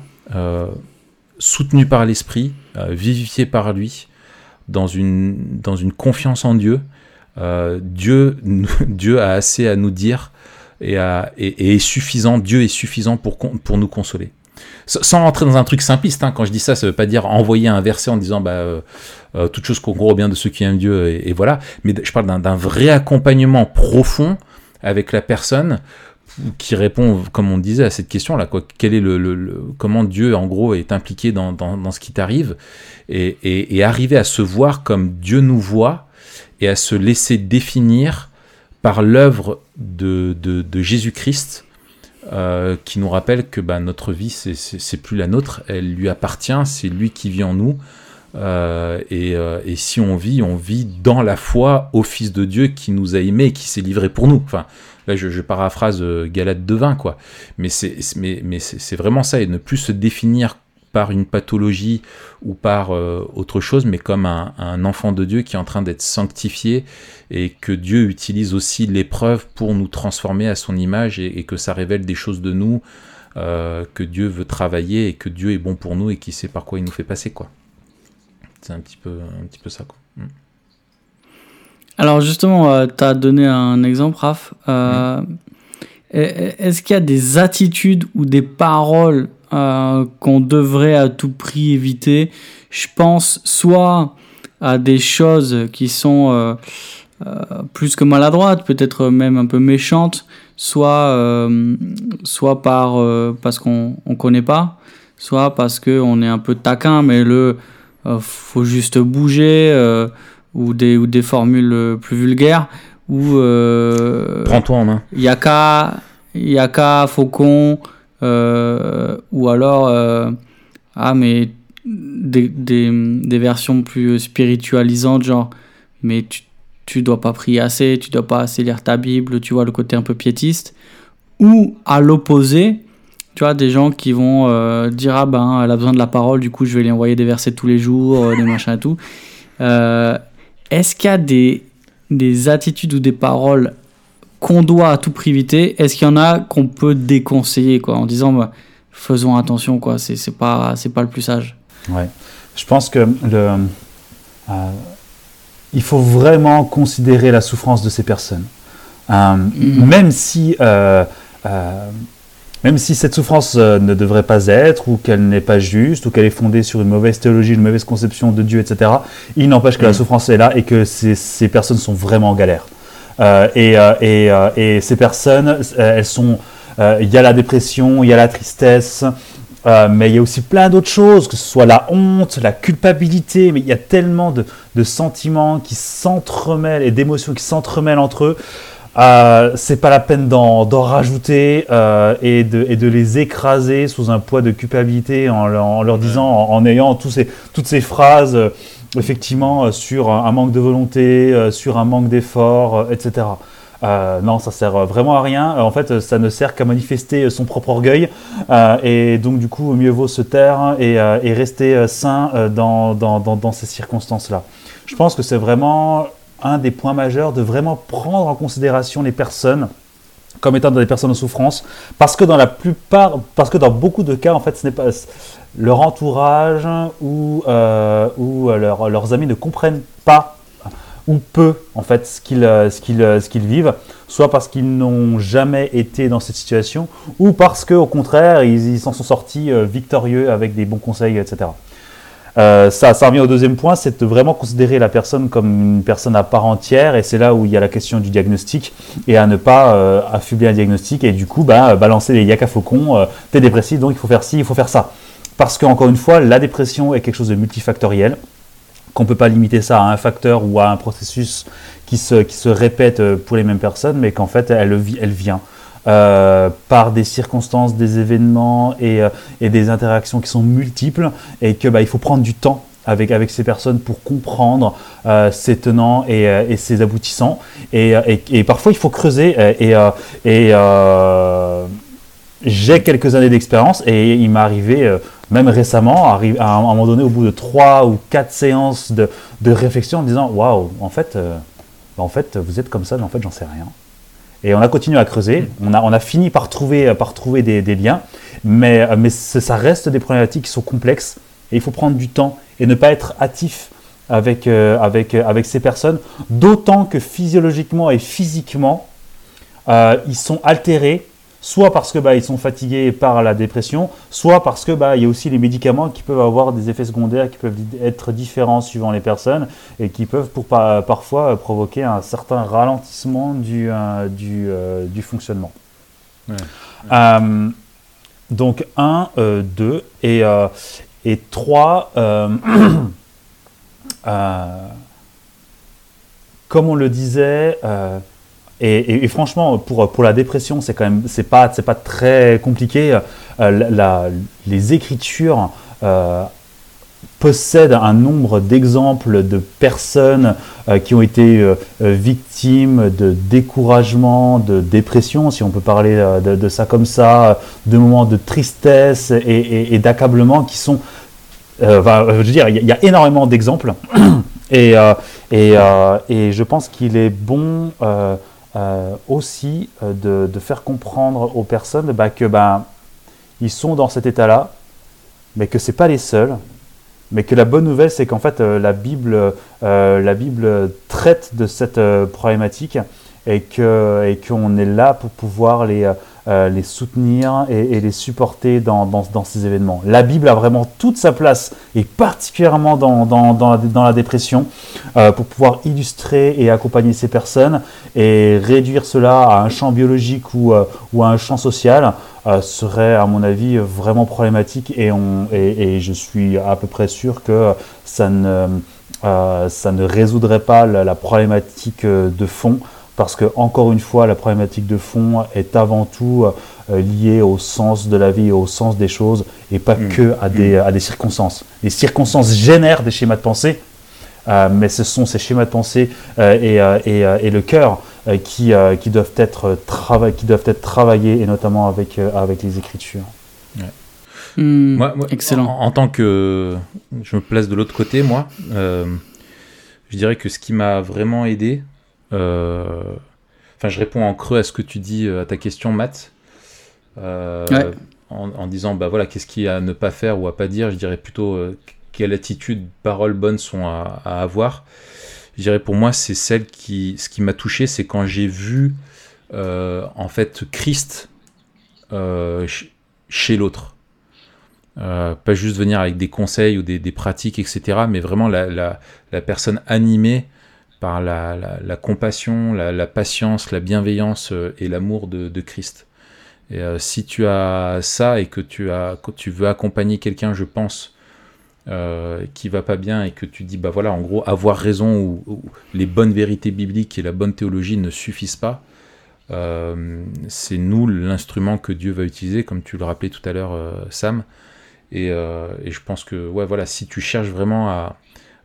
soutenu par l'esprit, vivifié par lui, dans une, confiance en Dieu, (laughs) Dieu, a assez à nous dire et, est suffisant, Dieu est suffisant pour nous consoler. Sans rentrer dans un truc simpliste, hein, quand je dis ça, ça veut pas dire envoyer un verset en disant bah, euh, euh, toute chose concourt bien de ceux qui aiment Dieu et, voilà, mais je parle d'un vrai accompagnement profond avec la personne qui répond, comme on disait, à cette question-là. Quel est le, comment Dieu, en gros, est impliqué dans, ce qui t'arrive et, arriver à se voir comme Dieu nous voit et à se laisser définir par l'œuvre de, Jésus-Christ euh, qui nous rappelle que bah, notre vie, c'est plus la nôtre, elle lui appartient, c'est lui qui vit en nous. Euh, euh, et, si on vit, on vit dans la foi au Fils de Dieu qui nous a aimés et qui s'est livré pour nous. Enfin, là, je, paraphrase Galate de vin, quoi. Mais c'est mais, mais vraiment ça, et ne plus se définir par une pathologie ou par euh, autre chose, mais comme un, enfant de Dieu qui est en train d'être sanctifié et que Dieu utilise aussi l'épreuve pour nous transformer à son image et, que ça révèle des choses de nous euh, que Dieu veut travailler et que Dieu est bon pour nous et qui sait par quoi il nous fait passer quoi. C'est un petit peu un petit peu ça quoi. Mm. Alors justement, euh, tu as donné un exemple, Raph. Mm. Est-ce qu'il y a des attitudes ou des paroles euh, qu'on devrait à tout prix éviter. Je pense soit à des choses qui sont euh, euh, plus que maladroites, peut-être même un peu méchantes, soit, soit par, parce qu'on ne connaît pas, soit parce qu'on est un peu taquin, mais le faut juste bouger, ou, des, ou des formules plus vulgaires, ou... Prends-toi en main. Yaka, Yaka, Faucon... Euh, ou alors, euh, ah, mais des, versions plus spiritualisantes, genre, mais tu, tu dois pas prier assez, tu dois pas assez lire ta Bible, tu vois, le côté un peu piétiste. Ou à l'opposé, tu vois, des gens qui vont euh, dire Ah ben, elle a besoin de la parole, du coup, je vais lui envoyer des versets tous les jours, des machins et tout. Est-ce qu'il y a des, des attitudes ou des paroles qu'on doit à tout prix éviter Est-ce qu'il y en a qu'on peut déconseiller quoi, en disant bah, faisons attention, quoi, c'est, c'est, pas, c'est pas le plus sage? Ouais. Je pense que le, euh, il faut vraiment considérer la souffrance de ces personnes. Euh, mm-hmm. Même si. Euh, même si cette souffrance ne devrait pas être, ou qu'elle n'est pas juste, ou qu'elle est fondée sur une mauvaise théologie, une mauvaise conception de Dieu, etc., il n'empêche que la mm. souffrance est là et que ces, ces personnes sont vraiment en galère. Euh, et, euh, et, euh, et, ces personnes, elles sont, il y a la dépression, il y a la tristesse, mais il y a aussi plein d'autres choses, que ce soit la honte, la culpabilité, mais il y a tellement de, de sentiments qui s'entremêlent et d'émotions qui s'entremêlent entre eux. Euh, c'est pas la peine d'en rajouter euh, et, de, et, de, les écraser sous un poids de culpabilité en, en leur disant, en, ayant tous ces, toutes ces phrases effectivement euh, sur un manque de volonté, euh, sur un manque d'effort, euh, etc. non, ça sert vraiment à rien. En fait, ça ne sert qu'à manifester son propre orgueil. et donc, du coup, mieux vaut se taire et, et rester sain dans, dans, dans, ces circonstances-là. Je pense que c'est vraiment un des points majeurs de vraiment prendre en considération les personnes comme étant des personnes en souffrance, parce que dans la plupart, parce que dans beaucoup de cas, en fait, ce n'est pas leur entourage ou, euh, ou leurs amis ne comprennent pas ou peu en fait ce qu'ils qu'ils ce qu'ils vivent, soit parce qu'ils n'ont jamais été dans cette situation, ou parce qu'au contraire ils s'en sont sortis euh, victorieux avec des bons conseils, etc. Euh, ça, ça revient au deuxième point, c'est de vraiment considérer la personne comme une personne à part entière, et c'est là où il y a la question du diagnostic, et à ne pas euh, affubler un diagnostic, et du coup, bah, balancer les yaka faucons, euh, t'es dépressif, donc il faut faire ci, il faut faire ça. Parce qu'encore une fois, la dépression est quelque chose de multifactoriel, qu'on ne peut pas limiter ça à un facteur ou à un processus qui se, répète pour les mêmes personnes, mais qu'en fait, elle vient. Euh, par des circonstances, des événements et, euh, et, des interactions qui sont multiples et que bah, il faut prendre du temps avec, ces personnes pour comprendre euh, ses tenants et, et, ses aboutissants. Et, parfois, il faut creuser. Et, j'ai quelques années d'expérience et il m'est arrivé, même récemment, à un moment donné, au bout de trois ou quatre séances de, réflexion, en disant Waouh, en fait, en fait, vous êtes comme ça, mais en fait, j'en sais rien. Et on a continué à creuser. On a, on a fini par trouver, par trouver des, des liens. Mais, mais ça reste des problématiques qui sont complexes. Et il faut prendre du temps et ne pas être hâtif avec, euh, avec, avec ces personnes. D'autant que physiologiquement et physiquement, euh, ils sont altérés soit parce que bah, ils sont fatigués par la dépression, soit parce que bah, il y a aussi les médicaments qui peuvent avoir des effets secondaires qui peuvent être différents suivant les personnes et qui peuvent pour, parfois provoquer un certain ralentissement du, euh, du, euh, du, fonctionnement. Euh, donc 1, 2 et, et 3, (clears throat) comme on le disait, et, franchement, pour, pour la dépression, c'est quand même, c'est pas, c'est pas très compliqué. Euh, les écritures euh, possèdent un nombre d'exemples de personnes euh, qui ont été victimes de découragement, de dépression, si on peut parler de, ça comme ça, de moments de tristesse et, d'accablement qui sont, enfin, je veux dire, il y, a énormément d'exemples. (coughs) Et, et, et, je pense qu'il est bon aussi euh, de, de, faire comprendre aux personnes bah, que bah, ils sont dans cet état-là, mais que c'est pas les seuls, mais que la bonne nouvelle c'est qu'en fait euh, la Bible, la Bible traite de cette problématique et que et qu'on est là pour pouvoir les euh, les soutenir et, les supporter dans, ces événements. La Bible a vraiment toute sa place, et particulièrement dans, la, dépression, euh, pour pouvoir illustrer et accompagner ces personnes et réduire cela à un champ biologique ou, euh, à un champ social. serait à mon avis vraiment problématique et, je suis à peu près sûr que ça ne résoudrait pas la problématique de fond parce que encore une fois, la problématique de fond est avant tout euh, liée au sens de la vie et au sens des choses, et pas mm. que à des, mm. à des circonstances. Les circonstances génèrent des schémas de pensée, euh, mais ce sont ces schémas de pensée euh, et, et, et, le cœur qui, qui, doivent être qui doivent être travaillés, et notamment avec, avec les Écritures. Mm. moi, Excellent. En, en, tant que je me place de l'autre côté, moi, je dirais que ce qui m'a vraiment aidé, enfin, je réponds en creux à ce que tu dis, euh, à ta question, Matt. Euh, en, disant, bah voilà, qu'est-ce qu'il y a à ne pas faire ou à pas dire, je dirais plutôt quelle attitude, paroles bonnes sont à, avoir. Je dirais pour moi, c'est celle qui, ce qui m'a touché, c'est quand j'ai vu en fait Christ chez l'autre. pas juste venir avec des conseils ou des, pratiques, etc., mais vraiment la, la, la personne animée par la, compassion, la, patience, la bienveillance euh, et l'amour de, Christ. Et euh, si tu as ça et que tu, as, tu veux accompagner quelqu'un, je pense, euh, qui va pas bien et que tu dis, bah voilà, en gros, avoir raison ou, les bonnes vérités bibliques et la bonne théologie ne suffisent pas, c'est nous l'instrument que Dieu va utiliser, comme tu le rappelais tout à l'heure, Sam. Et, et, je pense que, ouais, voilà, si tu cherches vraiment à,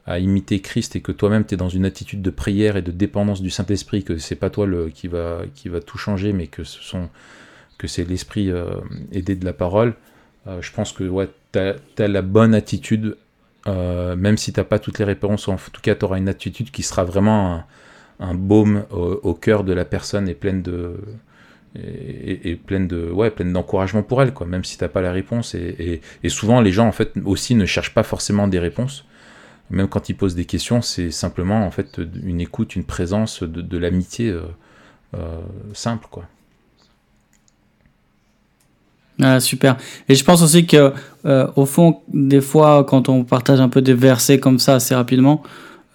à imiter Christ et que toi-même tu es dans une attitude de prière et de dépendance du Saint-Esprit, que c'est pas toi le, qui, va, qui va tout changer, mais que ce sont que c'est l'Esprit euh, aidé de la parole, euh, je pense que ouais, tu as, la bonne attitude, euh, même si tu pas toutes les réponses, en tout cas tu auras une attitude qui sera vraiment un, baume au, cœur de la personne et pleine de, et, pleine de ouais pleine d'encouragement pour elle quoi même si t'as pas la réponse. Et, et, souvent les gens en fait aussi ne cherchent pas forcément des réponses même quand ils posent des questions, c'est simplement en fait une écoute, une présence, de, l'amitié euh, euh, simple, quoi. Ah, super. Et je pense aussi que, euh, au fond, des fois, quand on partage un peu des versets comme ça assez rapidement,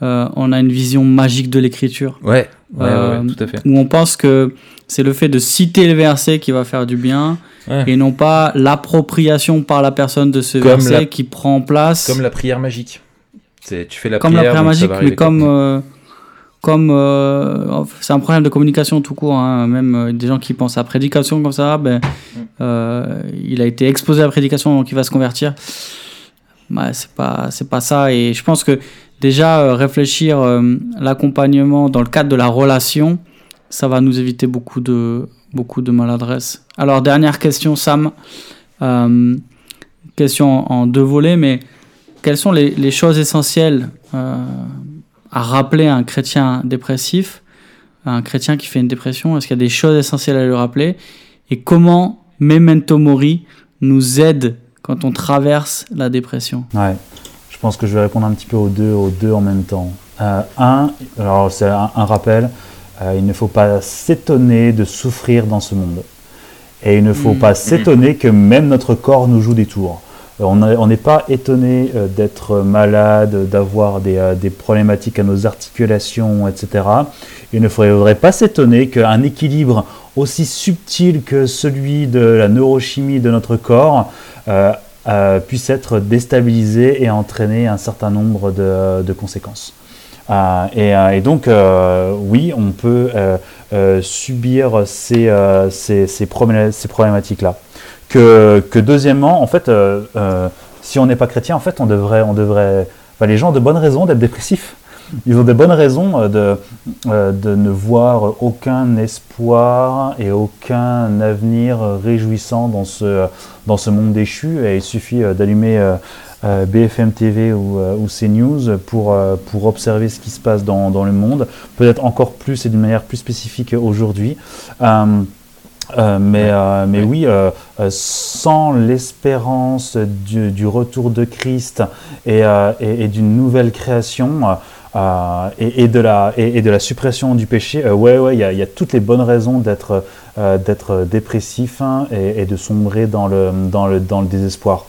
on a une vision magique de l'écriture. Ouais, tout à fait. Où on pense que c'est le fait de citer le verset qui va faire du bien, et non pas l'appropriation par la personne de ce verset qui prend place. Comme la prière magique. Tu fais la comme la prière magique, mais comme euh, comme euh, c'est un problème de communication tout court. Hein. Même euh, des gens qui pensent à prédication comme ça, ben, il a été exposé à la prédication, donc il va se convertir. Bah, c'est pas c'est pas ça. Et je pense que déjà réfléchir l'accompagnement dans le cadre de la relation, ça va nous éviter beaucoup de beaucoup de maladresse. Alors dernière question, Sam. question en deux volets, mais quelles sont les, choses essentielles euh, à rappeler à un chrétien dépressif, à un chrétien qui fait une dépression? Est-ce qu'il y a des choses essentielles à lui rappeler? Et comment Memento Mori nous aide quand on traverse la dépression? Ouais, je pense que je vais répondre un petit peu aux deux, aux deux en même temps. Euh, un, alors c'est un, rappel, euh, il ne faut pas s'étonner de souffrir dans ce monde. Et il ne faut Mm. pas s'étonner que même notre corps nous joue des tours. Euh, On n'est pas étonné euh, d'être malade, d'avoir des, euh, problématiques à nos articulations, etc. Il ne faudrait pas s'étonner qu'un équilibre aussi subtil que celui de la neurochimie de notre corps euh, euh, puisse être déstabilisé et entraîner un certain nombre de, conséquences. Euh, et, euh, donc, euh, oui, on peut euh, euh, subir euh, ces problématiques-là. Que, deuxièmement, en fait, euh, euh, si on n'est pas chrétien, en fait, on devrait, on devrait, les gens ont de bonnes raisons d'être dépressifs. Ils ont de bonnes raisons euh, de, ne voir aucun espoir et aucun avenir réjouissant dans ce, dans ce monde déchu. Et il suffit d'allumer BFM TV ou, ou CNews pour, pour observer ce qui se passe dans, le monde, peut-être encore plus et d'une manière plus spécifique aujourd'hui. Euh, mais, euh, mais oui, euh, sans l'espérance du, du retour de Christ et, et- et d'une nouvelle création et, de la, et, de la suppression du péché, ouais, ouais, il y, a- il y a toutes les bonnes raisons d'être d'être dépressif hein, et, de sombrer dans le, dans le, dans le désespoir.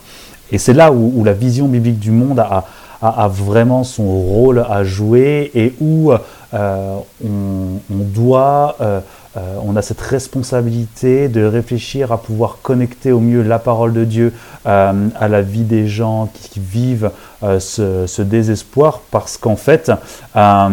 Et c'est là où, où la vision biblique du monde a, a- a vraiment son rôle à jouer et où on, on doit, euh, on a cette responsabilité de réfléchir à pouvoir connecter au mieux la parole de Dieu euh, à la vie des gens qui, vivent euh, ce, désespoir parce qu'en fait, à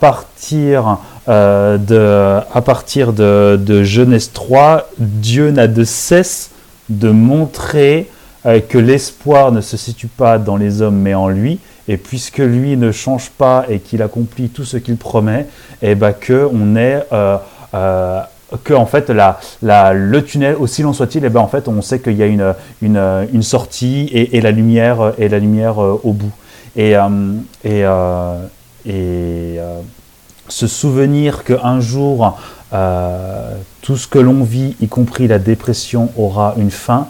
partir, de, de, Genèse 3, Dieu n'a de cesse de montrer que l'espoir ne se situe pas dans les hommes mais en lui. Et puisque lui ne change pas et qu'il accomplit tout ce qu'il promet, et ben que on est euh, euh, que en fait la, la- le tunnel aussi long soit-il, et ben en fait on sait qu'il y a une, une, une sortie et, la lumière et la lumière euh, au bout. Et, euh, et, et se souvenir qu'un jour tout ce que l'on vit, y compris la dépression, aura une fin,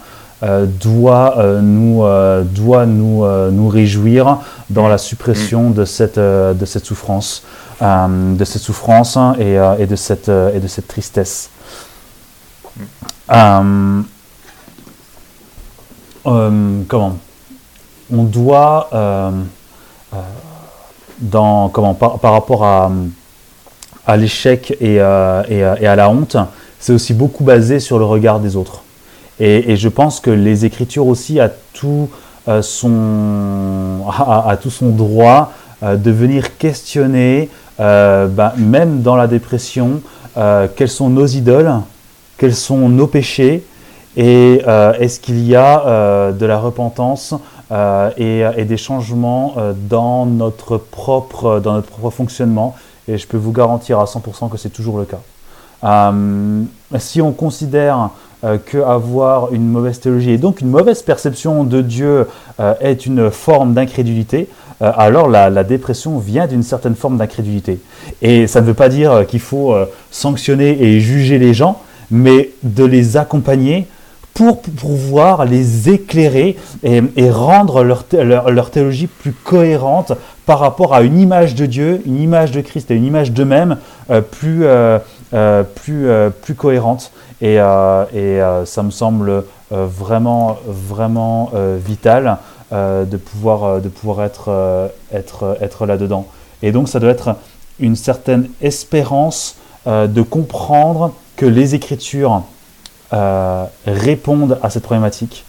doit, euh, nous, euh, doit nous, euh, nous réjouir dans la suppression de cette, euh, de cette souffrance, euh, de cette souffrance hein, et, euh, et de cette, euh, et de cette tristesse. Euh, euh, comment? On doit, euh, euh, dans, comment, par, par rapport à, à l'échec et, euh, euh, et à la honte, c'est aussi beaucoup basé sur le regard des autres. Et, je pense que les Écritures aussi a tout euh, son, a, tout son droit euh, de venir questionner, euh, bah, même dans la dépression, quelles sont nos idoles, quels sont nos péchés, et est-ce qu'il y a de la repentance et, et des changements dans, notre propre, dans notre propre fonctionnement. Et je peux vous garantir à 100% que c'est toujours le cas. Euh, si on considère euh, qu'avoir une mauvaise théologie et donc une mauvaise perception de Dieu euh, est une forme d'incrédulité, euh, alors la, dépression vient d'une certaine forme d'incrédulité. Et ça ne veut pas dire qu'il faut sanctionner et juger les gens, mais de les accompagner pour pouvoir les éclairer et, rendre leur, leur, leur théologie plus cohérente par rapport à une image de Dieu, une image de Christ et une image d'eux-mêmes plus, plus, euh, plus cohérente. Et, euh, et euh, ça me semble euh, vraiment, vraiment euh, vital euh, de pouvoir, euh, de pouvoir être, euh, être, être là-dedans. Et donc ça doit être une certaine espérance euh, de comprendre que les Écritures euh, répondent à cette problématique,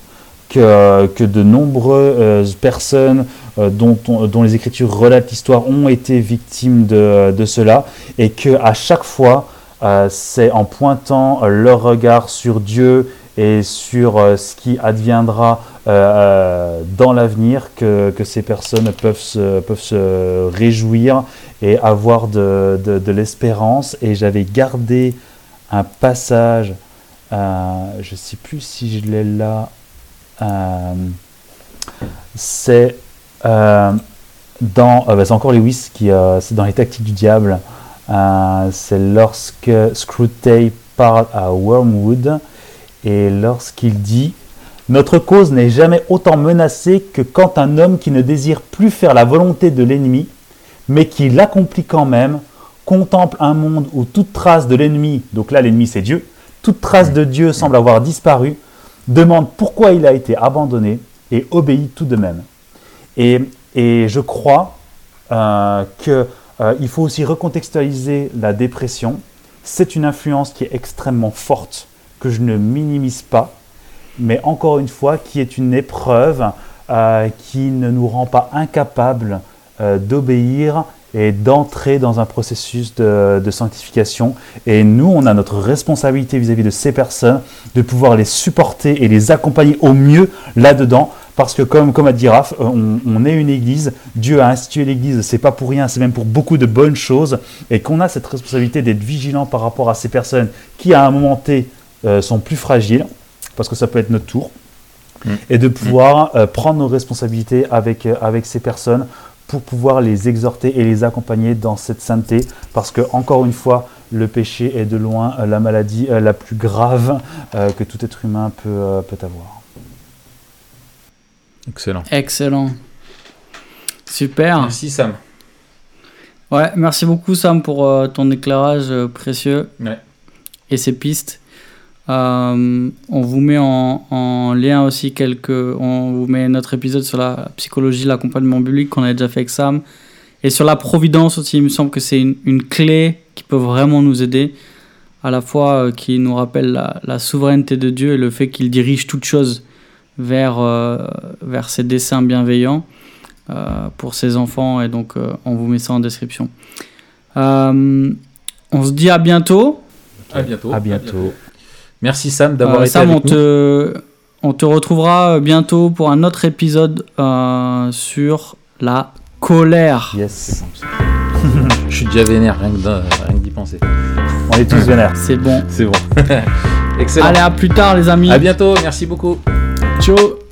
que, que de nombreuses personnes euh, dont, on- dont les Écritures relatent l'histoire ont été victimes de, de cela, et que à chaque fois, euh, c'est en pointant euh, leur regard sur Dieu et sur euh, ce qui adviendra dans l'avenir que, que ces personnes peuvent se, peuvent se réjouir et avoir de, de- l'espérance. Et j'avais gardé un passage, je ne sais plus si je l'ai là, c'est dans, euh, bah, c'est qui, c'est dans les tactiques du diable. Euh, c'est lorsque Screwtape parle à Wormwood et lorsqu'il dit Notre cause n'est jamais autant menacée que quand un homme qui ne désire plus faire la volonté de l'ennemi, mais qui l'accomplit quand même, contemple un monde où toute trace de l'ennemi, donc là l'ennemi c'est Dieu, toute trace de Dieu semble avoir disparu, demande pourquoi il a été abandonné et obéit tout de même. Et, et je crois euh, qu'il euh, faut aussi recontextualiser la dépression. C'est une influence qui est extrêmement forte, que je ne minimise pas, mais encore une fois, qui est une épreuve euh, qui ne nous rend pas incapables euh, d'obéir et d'entrer dans un processus de, sanctification. Et nous, on a notre responsabilité vis-à-vis -vis de ces personnes de pouvoir les supporter et les accompagner au mieux là-dedans parce que comme, comme a dit Raph, euh, on, on est une église, Dieu a institué l'église, c'est pas pour rien, c'est même pour beaucoup de bonnes choses, et qu'on a cette responsabilité d'être vigilant par rapport à ces personnes qui à un moment T euh, sont plus fragiles, parce que ça peut être notre tour, mmh. et de pouvoir euh, prendre nos responsabilités avec, euh, avec ces personnes pour pouvoir les exhorter et les accompagner dans cette sainteté, parce que encore une fois, le péché est de loin la maladie la plus grave que tout être humain peut, peut avoir. Excellent. Excellent. Super. Merci Sam. Ouais, merci beaucoup Sam pour euh, ton éclairage euh, précieux ouais. et ces pistes. Euh, on vous met en, en, lien aussi quelques. On vous met notre épisode sur la psychologie, l'accompagnement biblique qu'on a déjà fait avec Sam. Et sur la providence aussi, il me semble que c'est une, une, clé qui peut vraiment nous aider. À la fois euh, qui nous rappelle la, la, souveraineté de Dieu et le fait qu'il dirige toutes choses vers, euh, vers ses desseins bienveillants euh, pour ses enfants. Et donc, euh, on vous met ça en description. Euh, on se dit à bientôt. À bientôt. À bientôt. Merci Sam d'avoir été Sam, avec on nous. te, on te retrouvera bientôt pour un autre épisode sur la colère. Yes. (laughs) Je suis déjà vénère, rien que d'y penser. On est tous vénères. C'est bon. (laughs) C'est bon. (laughs) Excellent. Allez, à plus tard, les amis. À bientôt, merci beaucoup. Ciao.